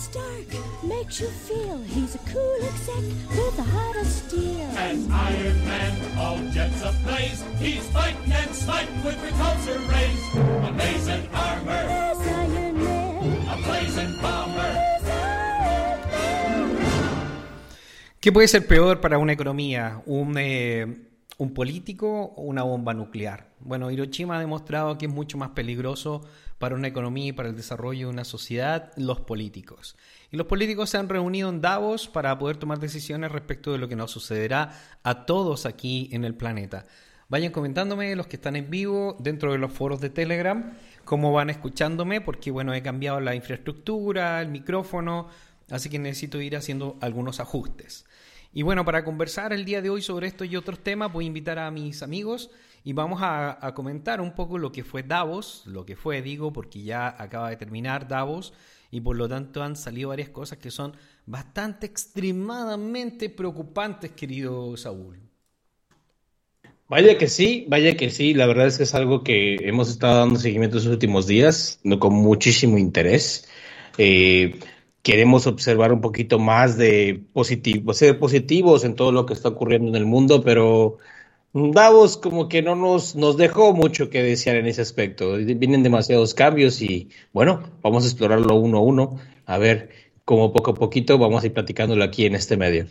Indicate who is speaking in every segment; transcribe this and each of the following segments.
Speaker 1: Stark makes you feel he's a cool exec with a heart of steel. As Iron Man, all jets ablaze, he's fighting and sniping with repulsor rays. Amazing armor.
Speaker 2: ¿Qué puede ser peor para una economía? ¿Un, eh, ¿Un político o una bomba nuclear? Bueno, Hiroshima ha demostrado que es mucho más peligroso para una economía y para el desarrollo de una sociedad los políticos. Y los políticos se han reunido en Davos para poder tomar decisiones respecto de lo que nos sucederá a todos aquí en el planeta. Vayan comentándome los que están en vivo dentro de los foros de Telegram, cómo van escuchándome, porque bueno, he cambiado la infraestructura, el micrófono, así que necesito ir haciendo algunos ajustes. Y bueno, para conversar el día de hoy sobre esto y otros temas, voy a invitar a mis amigos y vamos a, comentar un poco lo que fue Davos, lo que fue, digo, porque ya acaba de terminar Davos y por lo tanto han salido varias cosas que son bastante extremadamente preocupantes, querido Saúl.
Speaker 3: Vaya que sí, vaya que sí, la verdad es que es algo que hemos estado dando seguimiento en los últimos días, con muchísimo interés. Eh, queremos observar un poquito más de positivo, ser positivos en todo lo que está ocurriendo en el mundo, pero Davos como que no nos, nos dejó mucho que desear en ese aspecto. Vienen demasiados cambios y bueno, vamos a explorarlo uno a uno, a ver cómo poco a poquito vamos a ir platicándolo aquí en este medio.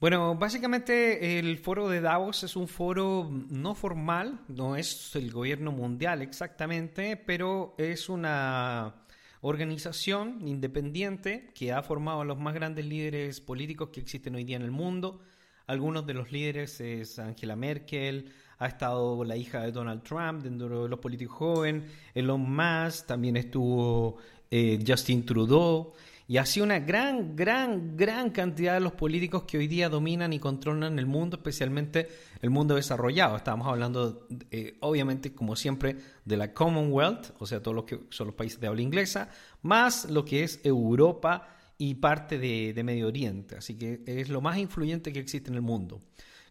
Speaker 2: Bueno, básicamente el foro de Davos es un foro no formal, no es el gobierno mundial exactamente, pero es una organización independiente que ha formado a los más grandes líderes políticos que existen hoy día en el mundo. Algunos de los líderes es Angela Merkel, ha estado la hija de Donald Trump dentro de los políticos jóvenes, Elon Musk, también estuvo eh, Justin Trudeau. Y así una gran, gran, gran cantidad de los políticos que hoy día dominan y controlan el mundo, especialmente el mundo desarrollado. Estábamos hablando, eh, obviamente, como siempre, de la Commonwealth, o sea, todos los que son los países de habla inglesa, más lo que es Europa y parte de, de Medio Oriente. Así que es lo más influyente que existe en el mundo.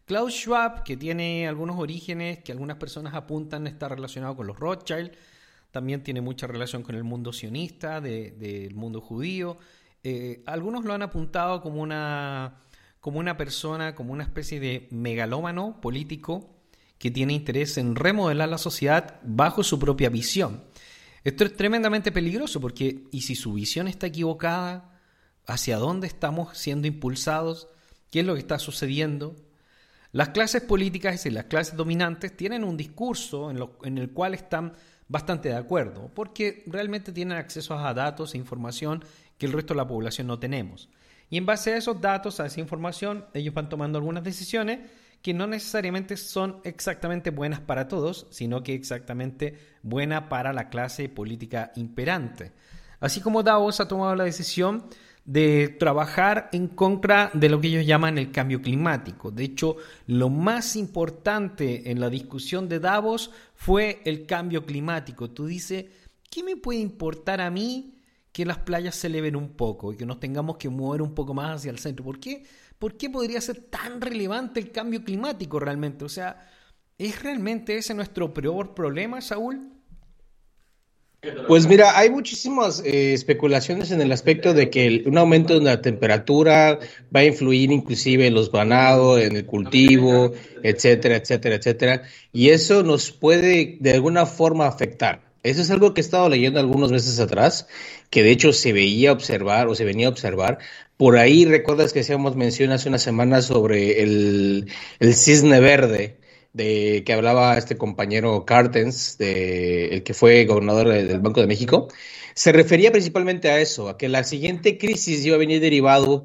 Speaker 2: Klaus Schwab, que tiene algunos orígenes que algunas personas apuntan estar relacionado con los Rothschild, también tiene mucha relación con el mundo sionista, del mundo judío. Eh, algunos lo han apuntado como una, como una persona, como una especie de megalómano político que tiene interés en remodelar la sociedad bajo su propia visión. Esto es tremendamente peligroso porque, ¿y si su visión está equivocada? ¿Hacia dónde estamos siendo impulsados? ¿Qué es lo que está sucediendo? Las clases políticas y las clases dominantes tienen un discurso en, en el cual están bastante de acuerdo, porque realmente tienen acceso a datos e información que el resto de la población no tenemos. Y en base a esos datos, a esa información, ellos van tomando algunas decisiones que no necesariamente son exactamente buenas para todos, sino que exactamente buena para la clase política imperante. Así como Davos ha tomado la decisión de trabajar en contra de lo que ellos llaman el cambio climático. De hecho, lo más importante en la discusión de Davos fue el cambio climático. Tú dices, ¿qué me puede importar a mí que las playas se eleven un poco y que nos tengamos que mover un poco más hacia el centro? ¿Por qué? ¿Por qué podría ser tan relevante el cambio climático realmente? O sea, ¿es realmente ese nuestro peor problema, Saúl?
Speaker 3: Pues mira, hay muchísimas eh, especulaciones en el aspecto de que un aumento de la temperatura va a influir inclusive en los ganados, en el cultivo, etcétera, etcétera, etcétera. Y eso nos puede de alguna forma afectar. Eso es algo que he estado leyendo algunos meses atrás, que de hecho se veía observar o se venía a observar. Por ahí recuerdas que hacíamos mención hace una semana sobre el cisne verde de que hablaba este compañero Cartens, de, el que fue gobernador del Banco de México, se refería principalmente a eso, a que la siguiente crisis iba a venir derivado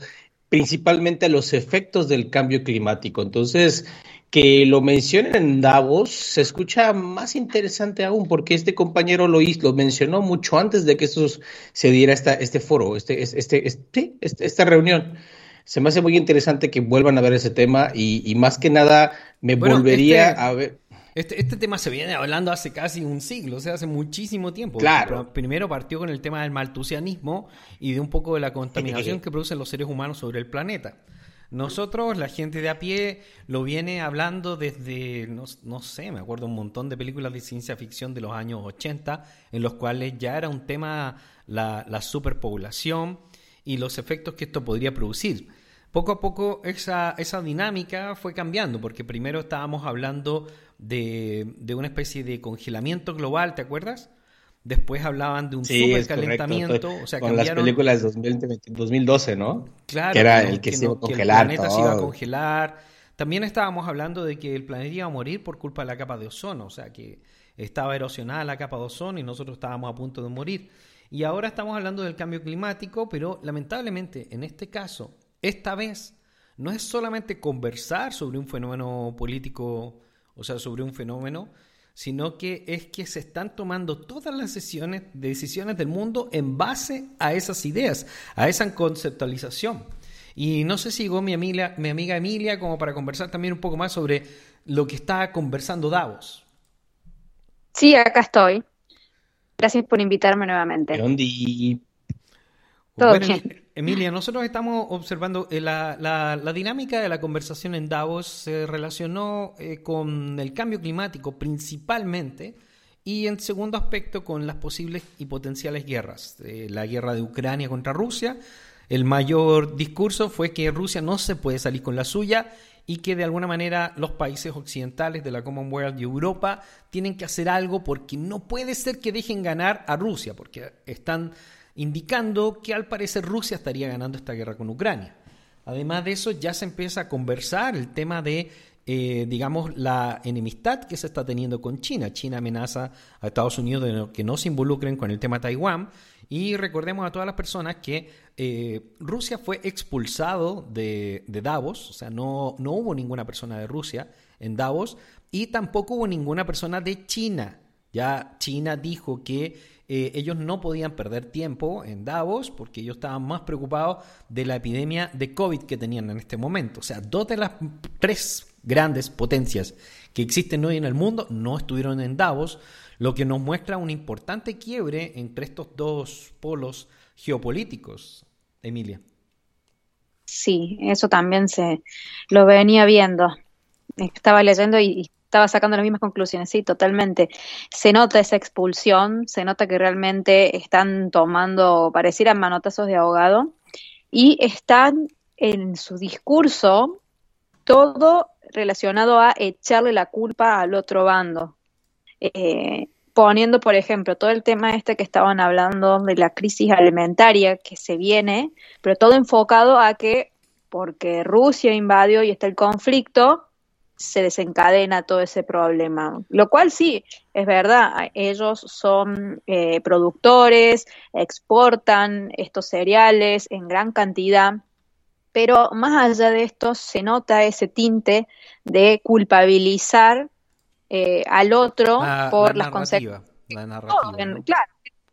Speaker 3: principalmente a los efectos del cambio climático. Entonces, que lo mencionen en Davos se escucha más interesante aún, porque este compañero lo, lo mencionó mucho antes de que se diera esta, este foro, este, este, este, esta reunión se me hace muy interesante que vuelvan a ver ese tema y, más que nada me volvería
Speaker 2: este,
Speaker 3: a ver.
Speaker 2: Este, este, tema se viene hablando hace casi un siglo, o sea, hace muchísimo tiempo.
Speaker 3: Claro.
Speaker 2: Primero partió con el tema del maltusianismo y de un poco de la contaminación que producen los seres humanos sobre el planeta. Nosotros, la gente de a pie, lo viene hablando desde, no, sé, me acuerdo un montón de películas de ciencia ficción de los años 80, en los cuales ya era un tema la, la superpoblación y los efectos que esto podría producir. Poco a poco esa, esa dinámica fue cambiando, porque primero estábamos hablando de, de una especie de congelamiento global, ¿te acuerdas? Después hablaban de un supercalentamiento. O sea,
Speaker 3: con las películas de 2012, ¿no?
Speaker 2: Claro.
Speaker 3: Que era el que, se iba a congelar.
Speaker 2: el planeta se iba a congelar. También estábamos hablando de que el planeta iba a morir por culpa de la capa de ozono. O sea, que estaba erosionada la capa de ozono y nosotros estábamos a punto de morir. Y ahora estamos hablando del cambio climático, pero lamentablemente en este caso, esta vez, no es solamente conversar sobre un fenómeno político, o sea, sobre un fenómeno, sino que es que se están tomando todas las decisiones, decisiones del mundo en base a esas ideas, a esa conceptualización. Y no sé si llegó mi amiga, mi amiga Emilia como para conversar también un poco más sobre lo que está conversando Davos.
Speaker 4: Sí, acá estoy. Gracias por invitarme nuevamente.
Speaker 2: Todo bien. Emilia, nosotros estamos observando eh, la, la, dinámica de la conversación en Davos se relacionó eh, con el cambio climático principalmente y en segundo aspecto con las posibles y potenciales guerras. Eh, la guerra de Ucrania contra Rusia. El mayor discurso fue que Rusia no se puede salir con la suya y que de alguna manera los países occidentales de la Commonwealth y Europa tienen que hacer algo porque no puede ser que dejen ganar a Rusia, porque están indicando que al parecer Rusia estaría ganando esta guerra con Ucrania. Además de eso, ya se empieza a conversar el tema de, eh, digamos, la enemistad que se está teniendo con China. China amenaza a Estados Unidos de que no se involucren con el tema Taiwán. Y recordemos a todas las personas que eh, Rusia fue expulsado de, de, Davos, o sea, no, no hubo ninguna persona de Rusia en Davos y tampoco hubo ninguna persona de China. Ya China dijo que eh, ellos no podían perder tiempo en Davos porque ellos estaban más preocupados de la epidemia de COVID que tenían en este momento. O sea, dos de las tres grandes potencias que existen hoy en el mundo no estuvieron en Davos, lo que nos muestra un importante quiebre entre estos dos polos geopolíticos, Emilia.
Speaker 4: Sí, eso también se lo venía viendo. Estaba leyendo y estaba sacando las mismas conclusiones, sí, totalmente. Se nota esa expulsión, se nota que realmente están tomando, parecieran manotazos de ahogado, y están en su discurso todo relacionado a echarle la culpa al otro bando. Eh, poniendo, por ejemplo, todo el tema este que estaban hablando de la crisis alimentaria que se viene, pero todo enfocado a que porque Rusia invadió y está el conflicto, se desencadena todo ese problema. Lo cual sí, es verdad, ellos son eh, productores, exportan estos cereales en gran cantidad, pero más allá de esto se nota ese tinte de culpabilizar eh, al otro por las consecuencias. Claro,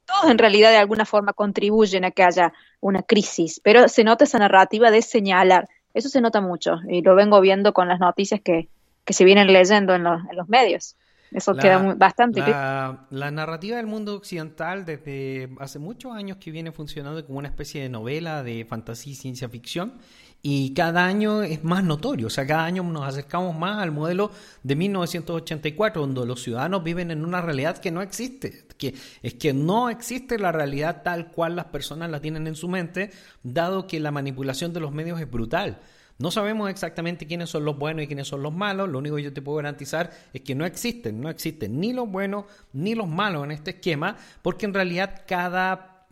Speaker 4: todos en realidad de alguna forma contribuyen a que haya una crisis, pero se nota esa narrativa de señalar. Eso se nota mucho y lo vengo viendo con las noticias que, que se vienen leyendo en los medios. Eso queda bastante
Speaker 2: la, la, narrativa del mundo occidental desde hace muchos años que viene funcionando como una especie de novela de fantasía y ciencia ficción y cada año es más notorio, o sea, cada año nos acercamos más al modelo de 1984 donde los ciudadanos viven en una realidad que no existe, que es que no existe la realidad tal cual las personas la tienen en su mente, dado que la manipulación de los medios es brutal. No sabemos exactamente quiénes son los buenos y quiénes son los malos. Lo único que yo te puedo garantizar es que no existen, no existen ni los buenos ni los malos en este esquema, porque en realidad cada,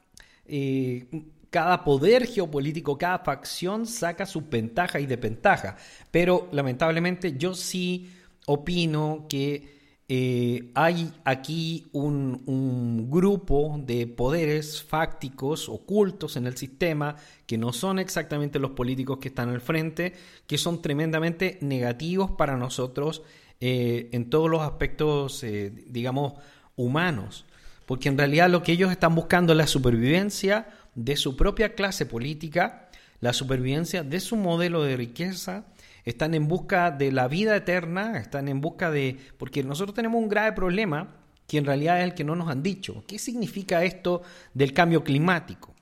Speaker 2: eh, cada poder geopolítico, cada facción saca su ventaja y desventaja. Pero lamentablemente yo sí opino que eh, hay aquí un, grupo de poderes fácticos ocultos en el sistema que no son exactamente los políticos que están al frente, que son tremendamente negativos para nosotros eh, en todos los aspectos, eh, digamos, humanos. Porque en realidad lo que ellos están buscando es la supervivencia de su propia clase política, la supervivencia de su modelo de riqueza, están en busca de la vida eterna, están en busca de... Porque nosotros tenemos un grave problema que en realidad es el que no nos han dicho. ¿Qué significa esto del cambio climático?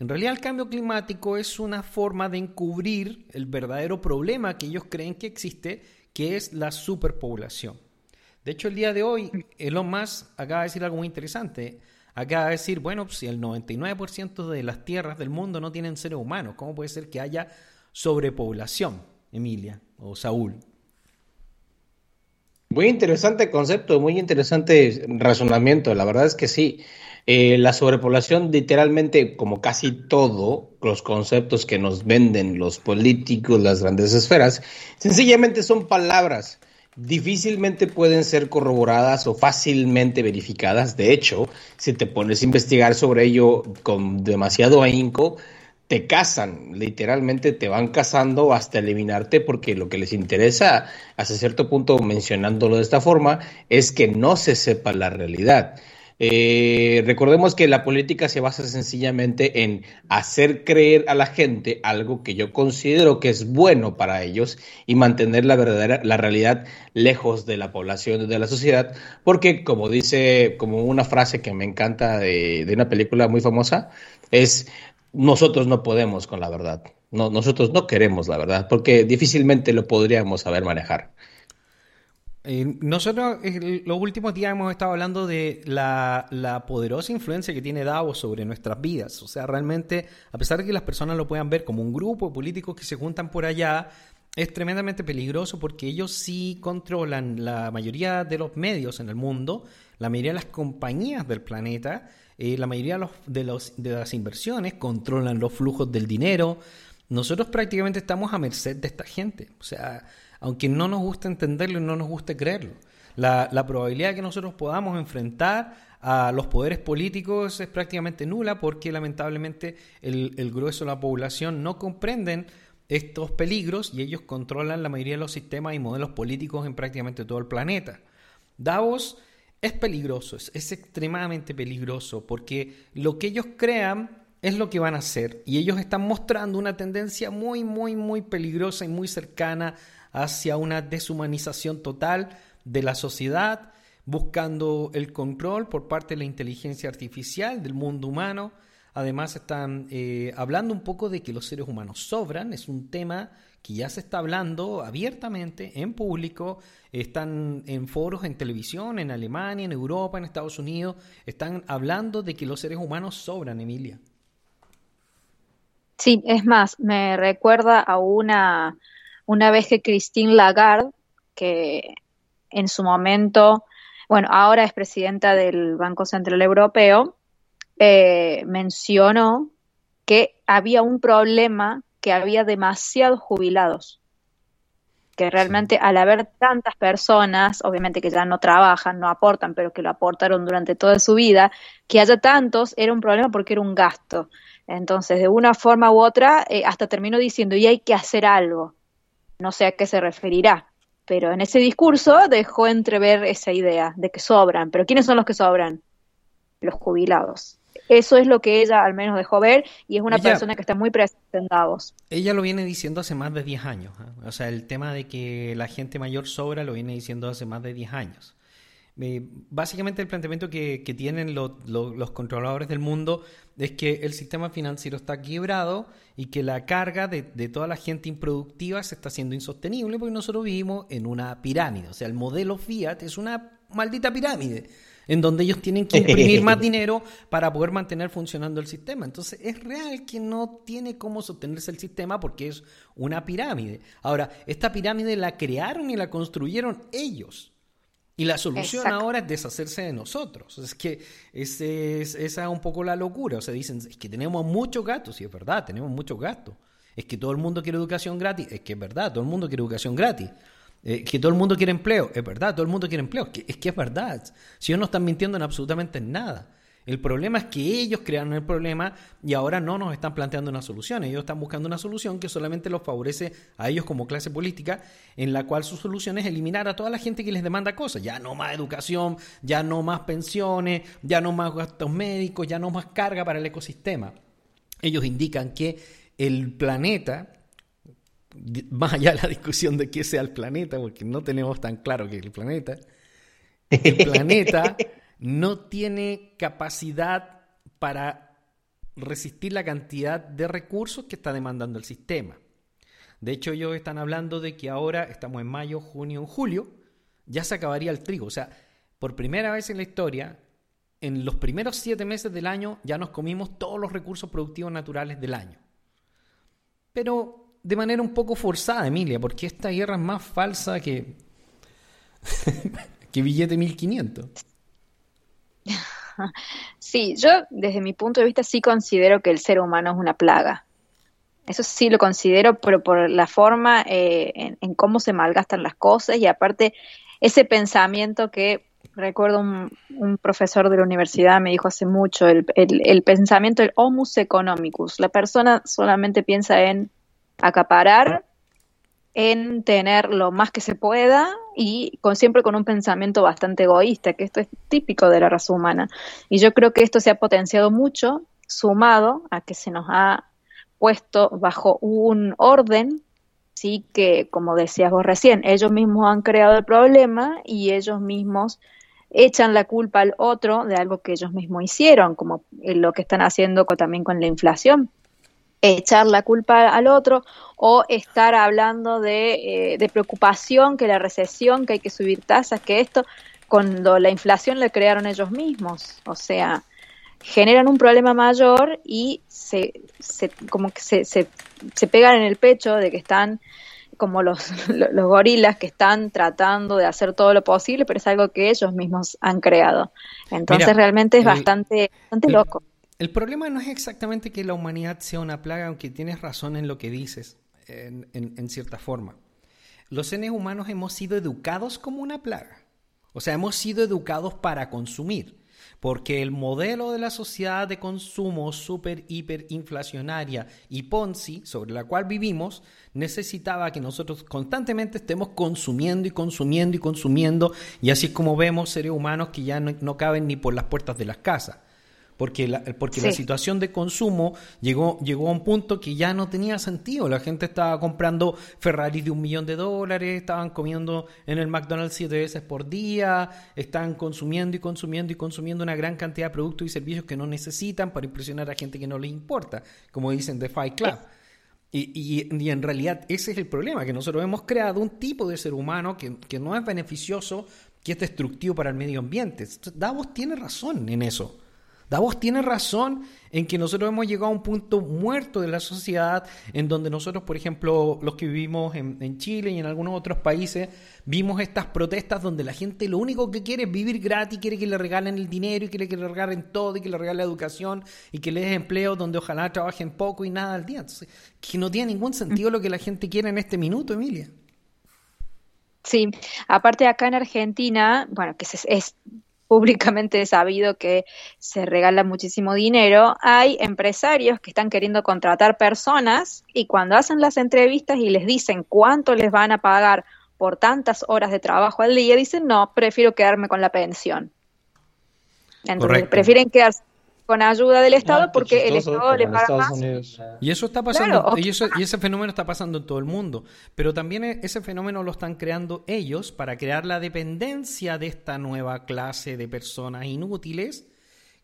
Speaker 2: En realidad el cambio climático es una forma de encubrir el verdadero problema que ellos creen que existe, que es la superpoblación. De hecho, el día de hoy, Elon Musk acaba de decir algo muy interesante. Acaba de decir, bueno, si el 99% de las tierras del mundo no tienen seres humanos, ¿cómo puede ser que haya sobrepoblación, Emilia o Saúl?
Speaker 3: Muy interesante concepto, muy interesante razonamiento. La verdad es que sí. Eh, la sobrepoblación, literalmente, como casi todo, los conceptos que nos venden los políticos, las grandes esferas, sencillamente son palabras. Difícilmente pueden ser corroboradas o fácilmente verificadas. De hecho, si te pones a investigar sobre ello con demasiado ahínco, te cazan, literalmente te van cazando hasta eliminarte porque lo que les interesa, hasta cierto punto mencionándolo de esta forma, es que no se sepa la realidad. Eh, recordemos que la política se basa sencillamente en hacer creer a la gente algo que yo considero que es bueno para ellos y mantener la verdadera, la realidad lejos de la población, de la sociedad, porque como dice, como una frase que me encanta de, de una película muy famosa, es nosotros no podemos con la verdad. No, nosotros no queremos la verdad, porque difícilmente lo podríamos saber manejar.
Speaker 2: Eh, nosotros los últimos días hemos estado hablando de la, la, poderosa influencia que tiene Davos sobre nuestras vidas. O sea, realmente, a pesar de que las personas lo puedan ver como un grupo de políticos que se juntan por allá, es tremendamente peligroso porque ellos sí controlan la mayoría de los medios en el mundo, la mayoría de las compañías del planeta eh, la mayoría de, los, de, las inversiones controlan los flujos del dinero. Nosotros prácticamente estamos a merced de esta gente. O sea, aunque no nos guste entenderlo y no nos guste creerlo. La, probabilidad de que nosotros podamos enfrentar a los poderes políticos es prácticamente nula porque lamentablemente el, el grueso de la población no comprenden estos peligros y ellos controlan la mayoría de los sistemas y modelos políticos en prácticamente todo el planeta. Davos es peligroso, es, extremadamente peligroso, porque lo que ellos crean es lo que van a hacer. Y ellos están mostrando una tendencia muy, muy, muy peligrosa y muy cercana hacia una deshumanización total de la sociedad, buscando el control por parte de la inteligencia artificial del mundo humano. Además están eh, hablando un poco de que los seres humanos sobran, es un tema que ya se está hablando abiertamente en público, están en foros en televisión, en Alemania, en Europa, en Estados Unidos, están hablando de que los seres humanos sobran, Emilia.
Speaker 4: Sí, es más, me recuerda a una, una vez que Christine Lagarde, que en su momento, bueno, ahora es presidenta del Banco Central Europeo, eh, mencionó que había un problema que había demasiados jubilados, que realmente al haber tantas personas, obviamente que ya no trabajan, no aportan, pero que lo aportaron durante toda su vida, que haya tantos era un problema porque era un gasto. Entonces, de una forma u otra, eh, hasta terminó diciendo, y hay que hacer algo. No sé a qué se referirá, pero en ese discurso dejó entrever esa idea de que sobran. Pero ¿quiénes son los que sobran? Los jubilados. Eso es lo que ella al menos dejó ver y es una persona que está muy presente en Davos.
Speaker 2: Ella lo viene diciendo hace más de 10 años. ¿eh? O sea, el tema de que la gente mayor sobra lo viene diciendo hace más de 10 años. Eh, básicamente el planteamiento que, tienen los controladores del mundo es que el sistema financiero está quebrado y que la carga de, de, toda la gente improductiva se está haciendo insostenible porque nosotros vivimos en una pirámide. O sea, el modelo Fiat es una maldita pirámide en donde ellos tienen que imprimir más dinero para poder mantener funcionando el sistema. Entonces es real que no tiene cómo sostenerse el sistema porque es una pirámide. Ahora, esta pirámide la crearon y la construyeron ellos. Y la solución ahora es deshacerse de nosotros. Es que esa es un poco la locura. O sea, dicen, es que tenemos muchos gastos. Y es verdad, tenemos muchos gastos. Es que todo el mundo quiere educación gratis. Es que es verdad, todo el mundo quiere educación gratis. Eh, que todo el mundo quiere empleo, es verdad, todo el mundo quiere empleo, es que es verdad. Si ellos no están mintiendo en absolutamente nada. El problema es que ellos crearon el problema y ahora no nos están planteando una solución. Ellos están buscando una solución que solamente los favorece a ellos como clase política, en la cual su solución es eliminar a toda la gente que les demanda cosas. Ya no más educación, ya no más pensiones, ya no más gastos médicos, ya no más carga para el ecosistema. Ellos indican que el planeta más allá de la discusión de qué sea el planeta, porque no tenemos tan claro que el planeta, el planeta no tiene capacidad para resistir la cantidad de recursos que está demandando el sistema. De hecho, ellos están hablando de que ahora estamos en mayo, junio, julio, ya se acabaría el trigo. O sea, por primera vez en la historia, en los primeros siete meses del año ya nos comimos todos los recursos productivos naturales del año. Pero de manera un poco forzada, Emilia, porque esta guerra es más falsa que, que billete 1500.
Speaker 4: Sí, yo desde mi punto de vista sí considero que el ser humano es una plaga. Eso sí lo considero, pero por la forma eh, en, cómo se malgastan las cosas y aparte ese pensamiento que recuerdo un, profesor de la universidad me dijo hace mucho, el, el, pensamiento del homus economicus. La persona solamente piensa en acaparar, en tener lo más que se pueda y con, siempre con un pensamiento bastante egoísta, que esto es típico de la raza humana. Y yo creo que esto se ha potenciado mucho, sumado a que se nos ha puesto bajo un orden, sí que, como decías vos recién, ellos mismos han creado el problema y ellos mismos echan la culpa al otro de algo que ellos mismos hicieron, como lo que están haciendo también con la inflación echar la culpa al otro o estar hablando de, eh, de, preocupación, que la recesión, que hay que subir tasas, que esto, cuando la inflación la crearon ellos mismos. O sea, generan un problema mayor y se, se como que se, se, se, pegan en el pecho de que están como los, los gorilas que están tratando de hacer todo lo posible, pero es algo que ellos mismos han creado. Entonces realmente es bastante, bastante loco.
Speaker 2: El problema no es exactamente que la humanidad sea una plaga, aunque tienes razón en lo que dices, en, cierta forma. Los seres humanos hemos sido educados como una plaga. O sea, hemos sido educados para consumir. Porque el modelo de la sociedad de consumo super, hiper inflacionaria y Ponzi, sobre la cual vivimos, necesitaba que nosotros constantemente estemos consumiendo y consumiendo y consumiendo. Y así como vemos seres humanos que ya no caben ni por las puertas de las casas porque la, porque la situación de consumo llegó, llegó a un punto que ya no tenía sentido. La gente estaba comprando Ferraris de un millón de dólares, estaban comiendo en el McDonald's siete veces por día, estaban consumiendo y consumiendo y consumiendo una gran cantidad de productos y servicios que no necesitan para impresionar a gente que no les importa, como dicen The Fight Club. Y, y, en realidad ese es el problema, que nosotros hemos creado un tipo de ser humano que, que no es beneficioso, que es destructivo para el medio ambiente. Davos tiene razón en eso. Davos tiene razón en que nosotros hemos llegado a un punto muerto de la sociedad en donde nosotros, por ejemplo, los que vivimos en, Chile y en algunos otros países, vimos estas protestas donde la gente lo único que quiere es vivir gratis, quiere que le regalen el dinero y quiere que le regalen todo y que le regalen educación y que le den empleo donde ojalá trabajen poco y nada al día. Entonces, que no tiene ningún sentido lo que la gente quiere en este minuto, Emilia.
Speaker 4: Sí, aparte acá en Argentina, bueno, que es, es públicamente sabido que se regala muchísimo dinero, hay empresarios que están queriendo contratar personas y cuando hacen las entrevistas y les dicen cuánto les van a pagar por tantas horas de trabajo al día, dicen, no, prefiero quedarme con la pensión. Entonces, prefieren quedarse con ayuda del Estado porque el Estado le paga más.
Speaker 2: Y eso está pasando, y, ese fenómeno está pasando en todo el mundo. Pero también e, ese fenómeno lo están creando ellos para crear la dependencia de esta nueva clase de personas inútiles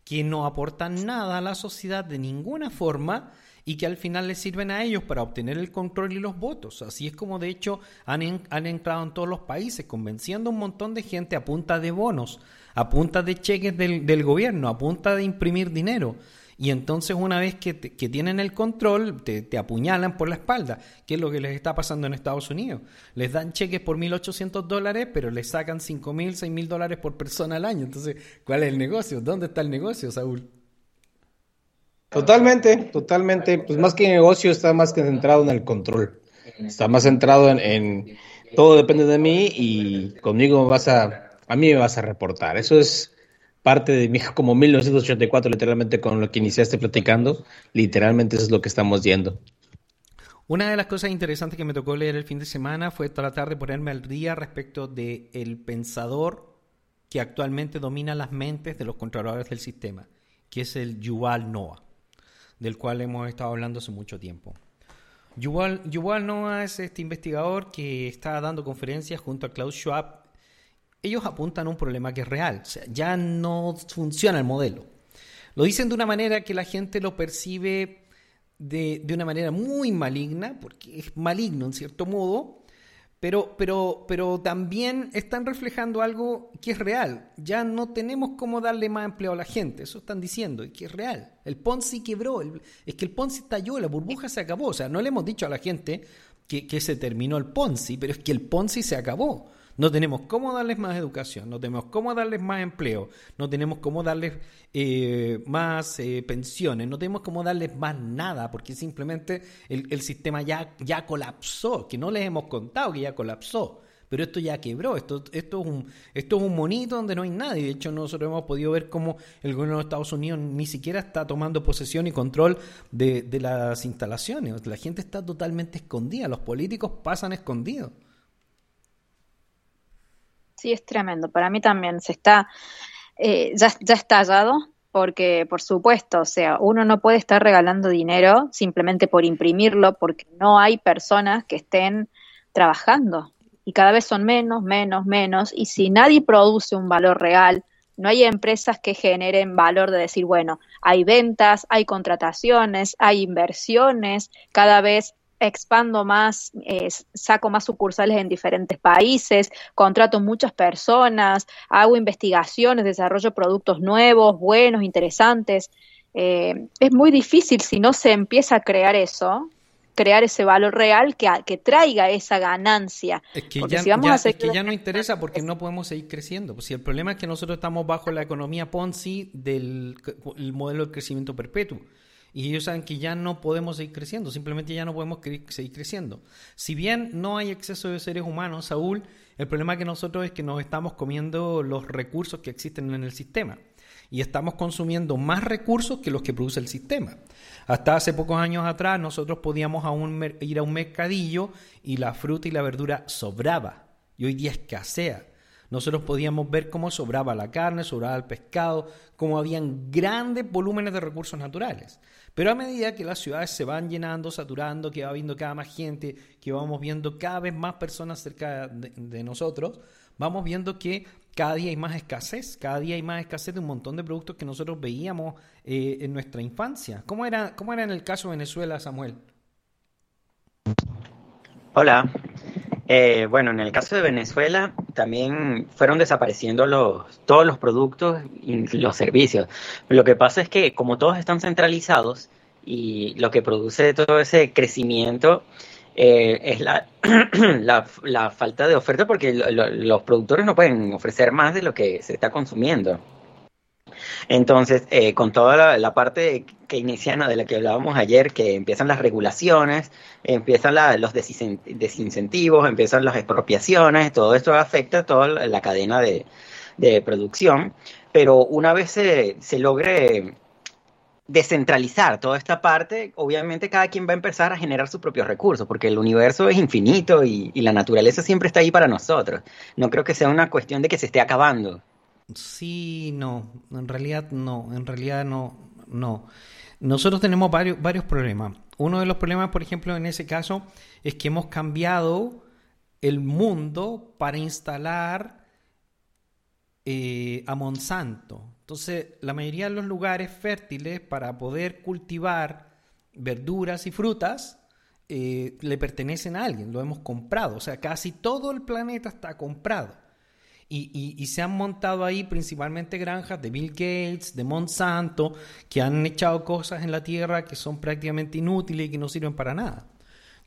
Speaker 2: que no aportan nada a la sociedad de ninguna forma y que al final les sirven a ellos para obtener el control y los votos. Así es como de hecho han, han entrado en todos los países, convenciendo a un montón de gente a punta de bonos, a punta de cheques del, gobierno, a punta de imprimir dinero. Y entonces una vez que, tienen el control, te, apuñalan por la espalda, que es lo que les está pasando en Estados Unidos. Les dan cheques por 1.800 dólares, pero les sacan 5.000, 6.000 dólares por persona al año. Entonces, ¿cuál es el negocio? ¿Dónde está el negocio, Saúl?
Speaker 3: Totalmente, totalmente. Pues más que negocio, está más que centrado en el control. Está más centrado en, en todo depende de mí y conmigo vas a a mí me vas a reportar. Eso es parte de mi como 1984, literalmente con lo que iniciaste platicando, literalmente eso es lo que estamos yendo.
Speaker 2: Una de las cosas interesantes que me tocó leer el fin de semana fue tratar de ponerme al día respecto de el pensador que actualmente domina las mentes de los controladores del sistema, que es el Yuval Noah, del cual hemos estado hablando hace mucho tiempo. Yuval, Yuval Noah es este investigador que está dando conferencias junto a Klaus Schwab. Ellos apuntan a un problema que es real, o sea, ya no funciona el modelo. Lo dicen de una manera que la gente lo percibe de, de una manera muy maligna, porque es maligno en cierto modo, pero, pero, pero también están reflejando algo que es real. Ya no tenemos cómo darle más empleo a la gente. Eso están diciendo y que es real. El Ponzi quebró. es que el Ponzi estalló, la burbuja se acabó. O sea, no le hemos dicho a la gente que, que se terminó el Ponzi, pero es que el Ponzi se acabó. No tenemos cómo darles más educación, no tenemos cómo darles más empleo, no tenemos cómo darles eh, más eh, pensiones, no tenemos cómo darles más nada, porque simplemente el, sistema ya, ya colapsó, que no les hemos contado que ya colapsó pero esto ya quebró, esto, esto, es un, esto es un monito donde no hay nadie. De hecho, nosotros hemos podido ver cómo el gobierno de Estados Unidos ni siquiera está tomando posesión y control de, de las instalaciones. La gente está totalmente escondida, los políticos pasan escondidos.
Speaker 4: Sí, es tremendo. Para mí también se está, eh, ya, ya estallado, porque por supuesto, o sea, uno no puede estar regalando dinero simplemente por imprimirlo, porque no hay personas que estén trabajando y cada vez son menos, menos, menos, y si nadie produce un valor real, no hay empresas que generen valor de decir, bueno, hay ventas, hay contrataciones, hay inversiones, cada vez expando más, eh, saco más sucursales en diferentes países, contrato muchas personas, hago investigaciones, desarrollo productos nuevos, buenos, interesantes. Eh, es muy difícil si no se empieza a crear eso, crear ese valor real que, que traiga esa ganancia.
Speaker 2: Es que, ya, ya, no interesa porque no podemos seguir creciendo. Pues si el problema es que nosotros estamos bajo la economía Ponzi del modelo de crecimiento perpetuo y ellos saben que ya no podemos seguir creciendo, simplemente ya no podemos seguir creciendo. Si bien no hay exceso de seres humanos, Saúl, el problema que nosotros es que nos estamos comiendo los recursos que existen en el sistema y estamos consumiendo más recursos que los que produce el sistema. Hasta hace pocos años atrás nosotros podíamos ir a un mercadillo y la fruta y la verdura sobraba y hoy día escasea. Nosotros podíamos ver cómo sobraba la carne, sobraba el pescado, cómo habían grandes volúmenes de recursos naturales. Pero a medida que las ciudades se van llenando, saturando, que va viendo cada más gente, que vamos viendo cada vez más personas cerca de, nosotros, vamos viendo que cada día hay más escasez, cada día hay más escasez de un montón de productos que nosotros veíamos eh, en nuestra infancia. ¿Cómo era, ¿Cómo era en el caso de Venezuela, Samuel?
Speaker 5: Hola. Eh, bueno, en el caso de Venezuela también fueron desapareciendo los, todos los productos y los servicios. Lo que pasa es que como todos están centralizados y lo que produce todo ese crecimiento eh, es la, la, falta de oferta porque los productores no pueden ofrecer más de lo que se está consumiendo. Entonces, eh, con toda la, parte keynesiana de la que hablábamos ayer, que empiezan las regulaciones, empiezan los desincentivos, empiezan las expropiaciones, todo esto afecta toda la cadena de, producción, pero una vez se, logre descentralizar toda esta parte, obviamente cada quien va a empezar a generar sus propios recursos, porque el universo es infinito y, la naturaleza siempre está ahí para nosotros. No creo que sea una cuestión de que se esté acabando.
Speaker 2: Sí, no, en realidad no, en realidad no, no. Nosotros tenemos varios, varios problemas. Uno de los problemas, por ejemplo, en ese caso, es que hemos cambiado el mundo para instalar eh, a Monsanto. Entonces, la mayoría de los lugares fértiles para poder cultivar verduras y frutas eh, le pertenecen a alguien, lo hemos comprado. O sea, casi todo el planeta está comprado. Y, se han montado ahí principalmente granjas de Bill Gates, de Monsanto, que han echado cosas en la tierra que son prácticamente inútiles y que no sirven para nada.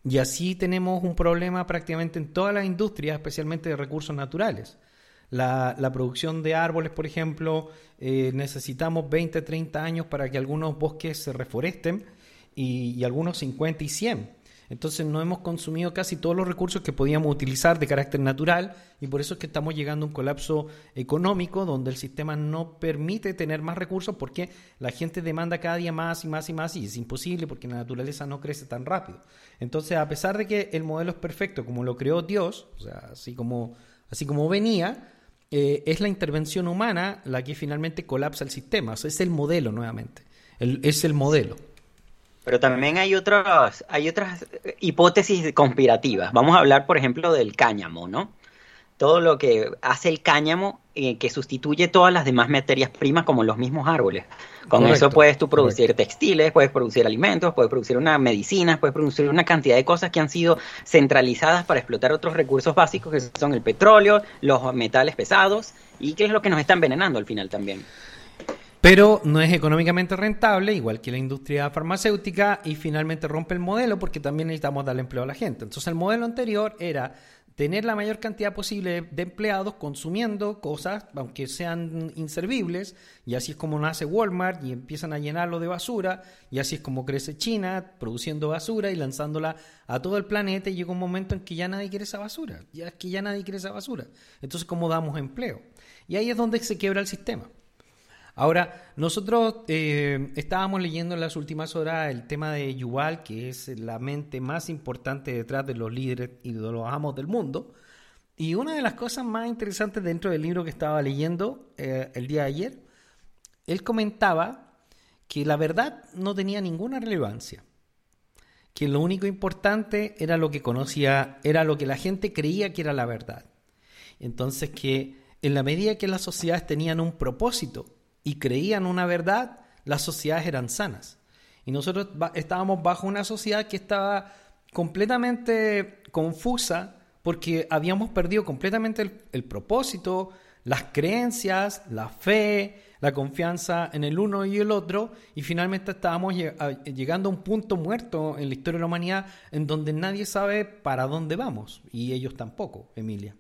Speaker 2: Y así tenemos un problema prácticamente en todas las industrias, especialmente de recursos naturales. La, producción de árboles, por ejemplo, eh, necesitamos 20, 30 años para que algunos bosques se reforesten y, y algunos 50 y 100. Entonces no hemos consumido casi todos los recursos que podíamos utilizar de carácter natural y por eso es que estamos llegando a un colapso económico donde el sistema no permite tener más recursos porque la gente demanda cada día más y más y más y es imposible porque la naturaleza no crece tan rápido. Entonces, a pesar de que el modelo es perfecto como lo creó Dios, o sea, así como, así como venía, eh, es la intervención humana la que finalmente colapsa el sistema. O sea, es el modelo nuevamente. es el modelo.
Speaker 5: Pero también hay otras, hay otras hipótesis conspirativas. Vamos a hablar, por ejemplo, del cáñamo, ¿no? Todo lo que hace el cáñamo eh, que sustituye todas las demás materias primas como los mismos árboles. Con eso puedes tú producir textiles, puedes producir alimentos, puedes producir una medicina, puedes producir una cantidad de cosas que han sido centralizadas para explotar otros recursos básicos que son el petróleo, los metales pesados y que es lo que nos está envenenando al final también.
Speaker 2: Pero no es económicamente rentable, igual que la industria farmacéutica, y finalmente rompe el modelo porque también necesitamos darle empleo a la gente. Entonces el modelo anterior era tener la mayor cantidad posible de empleados consumiendo cosas, aunque sean inservibles, y así es como nace Walmart y empiezan a llenarlo de basura, y así es como crece China, produciendo basura y lanzándola a todo el planeta, y llega un momento en que ya nadie quiere esa basura, ya es que ya nadie quiere esa basura. Entonces, ¿cómo damos empleo? Y ahí es donde se quiebra el sistema. Ahora, nosotros eh, estábamos leyendo en las últimas horas el tema de Yuval, que es la mente más importante detrás de los líderes y de los amos del mundo. Y una de las cosas más interesantes dentro del libro que estaba leyendo eh, el día de ayer, él comentaba que la verdad no tenía ninguna relevancia, que lo único importante era lo que conocía, era lo que la gente creía que era la verdad. Entonces que en la medida que las sociedades tenían un propósito, y creían una verdad, las sociedades eran sanas. Y nosotros estábamos bajo una sociedad que estaba completamente confusa porque habíamos perdido completamente el, propósito, las creencias, la fe, la confianza en el uno y el otro, y finalmente estábamos llegando a un punto muerto en la historia de la humanidad en donde nadie sabe para dónde vamos, y ellos tampoco, Emilia.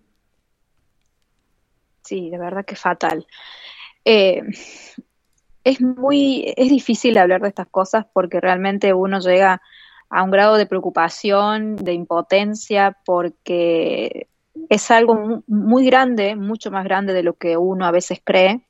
Speaker 4: Sí, de verdad que fatal. Eh, es muy, es difícil hablar de estas cosas porque realmente uno llega a un grado de preocupación, de impotencia, porque es algo muy grande, mucho más grande de lo que uno a veces cree.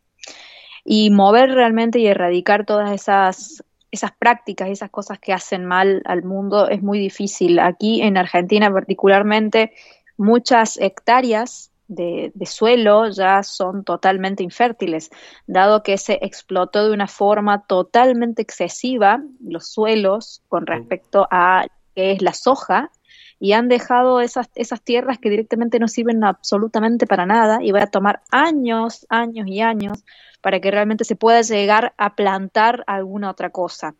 Speaker 4: Y mover realmente y erradicar todas esas, esas prácticas esas cosas que hacen mal al mundo es muy difícil. Aquí en Argentina particularmente, muchas hectáreas de, suelo ya son totalmente infértiles, dado que se explotó de una forma totalmente excesiva los suelos con respecto a qué es la soja y han dejado esas, esas tierras que directamente no sirven absolutamente para nada y va a tomar años, años y años para que realmente se pueda llegar a plantar alguna otra cosa.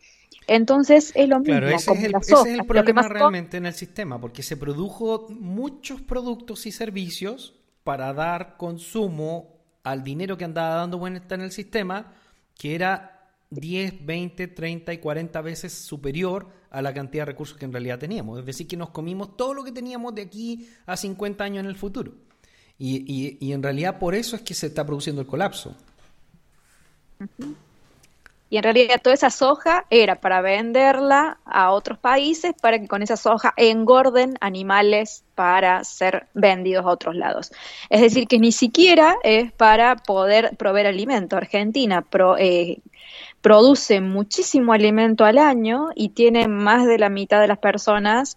Speaker 4: Entonces es lo mismo.
Speaker 2: Claro, ese, es el, ese es el problema realmente en el sistema, porque se produjo muchos productos y servicios para dar consumo al dinero que andaba dando vuelta en el sistema, que era 10, 20, 30 y 40 veces superior a la cantidad de recursos que en realidad teníamos. Es decir, que nos comimos todo lo que teníamos de aquí a 50 años en el futuro. Y, y, en realidad por eso es que se está produciendo el colapso.
Speaker 4: Y en realidad toda esa soja era para venderla a otros países para que con esa soja engorden animales para ser vendidos a otros lados. Es decir, que ni siquiera es para poder proveer alimento. Argentina eh, produce muchísimo alimento al año y tiene más de la mitad de las personas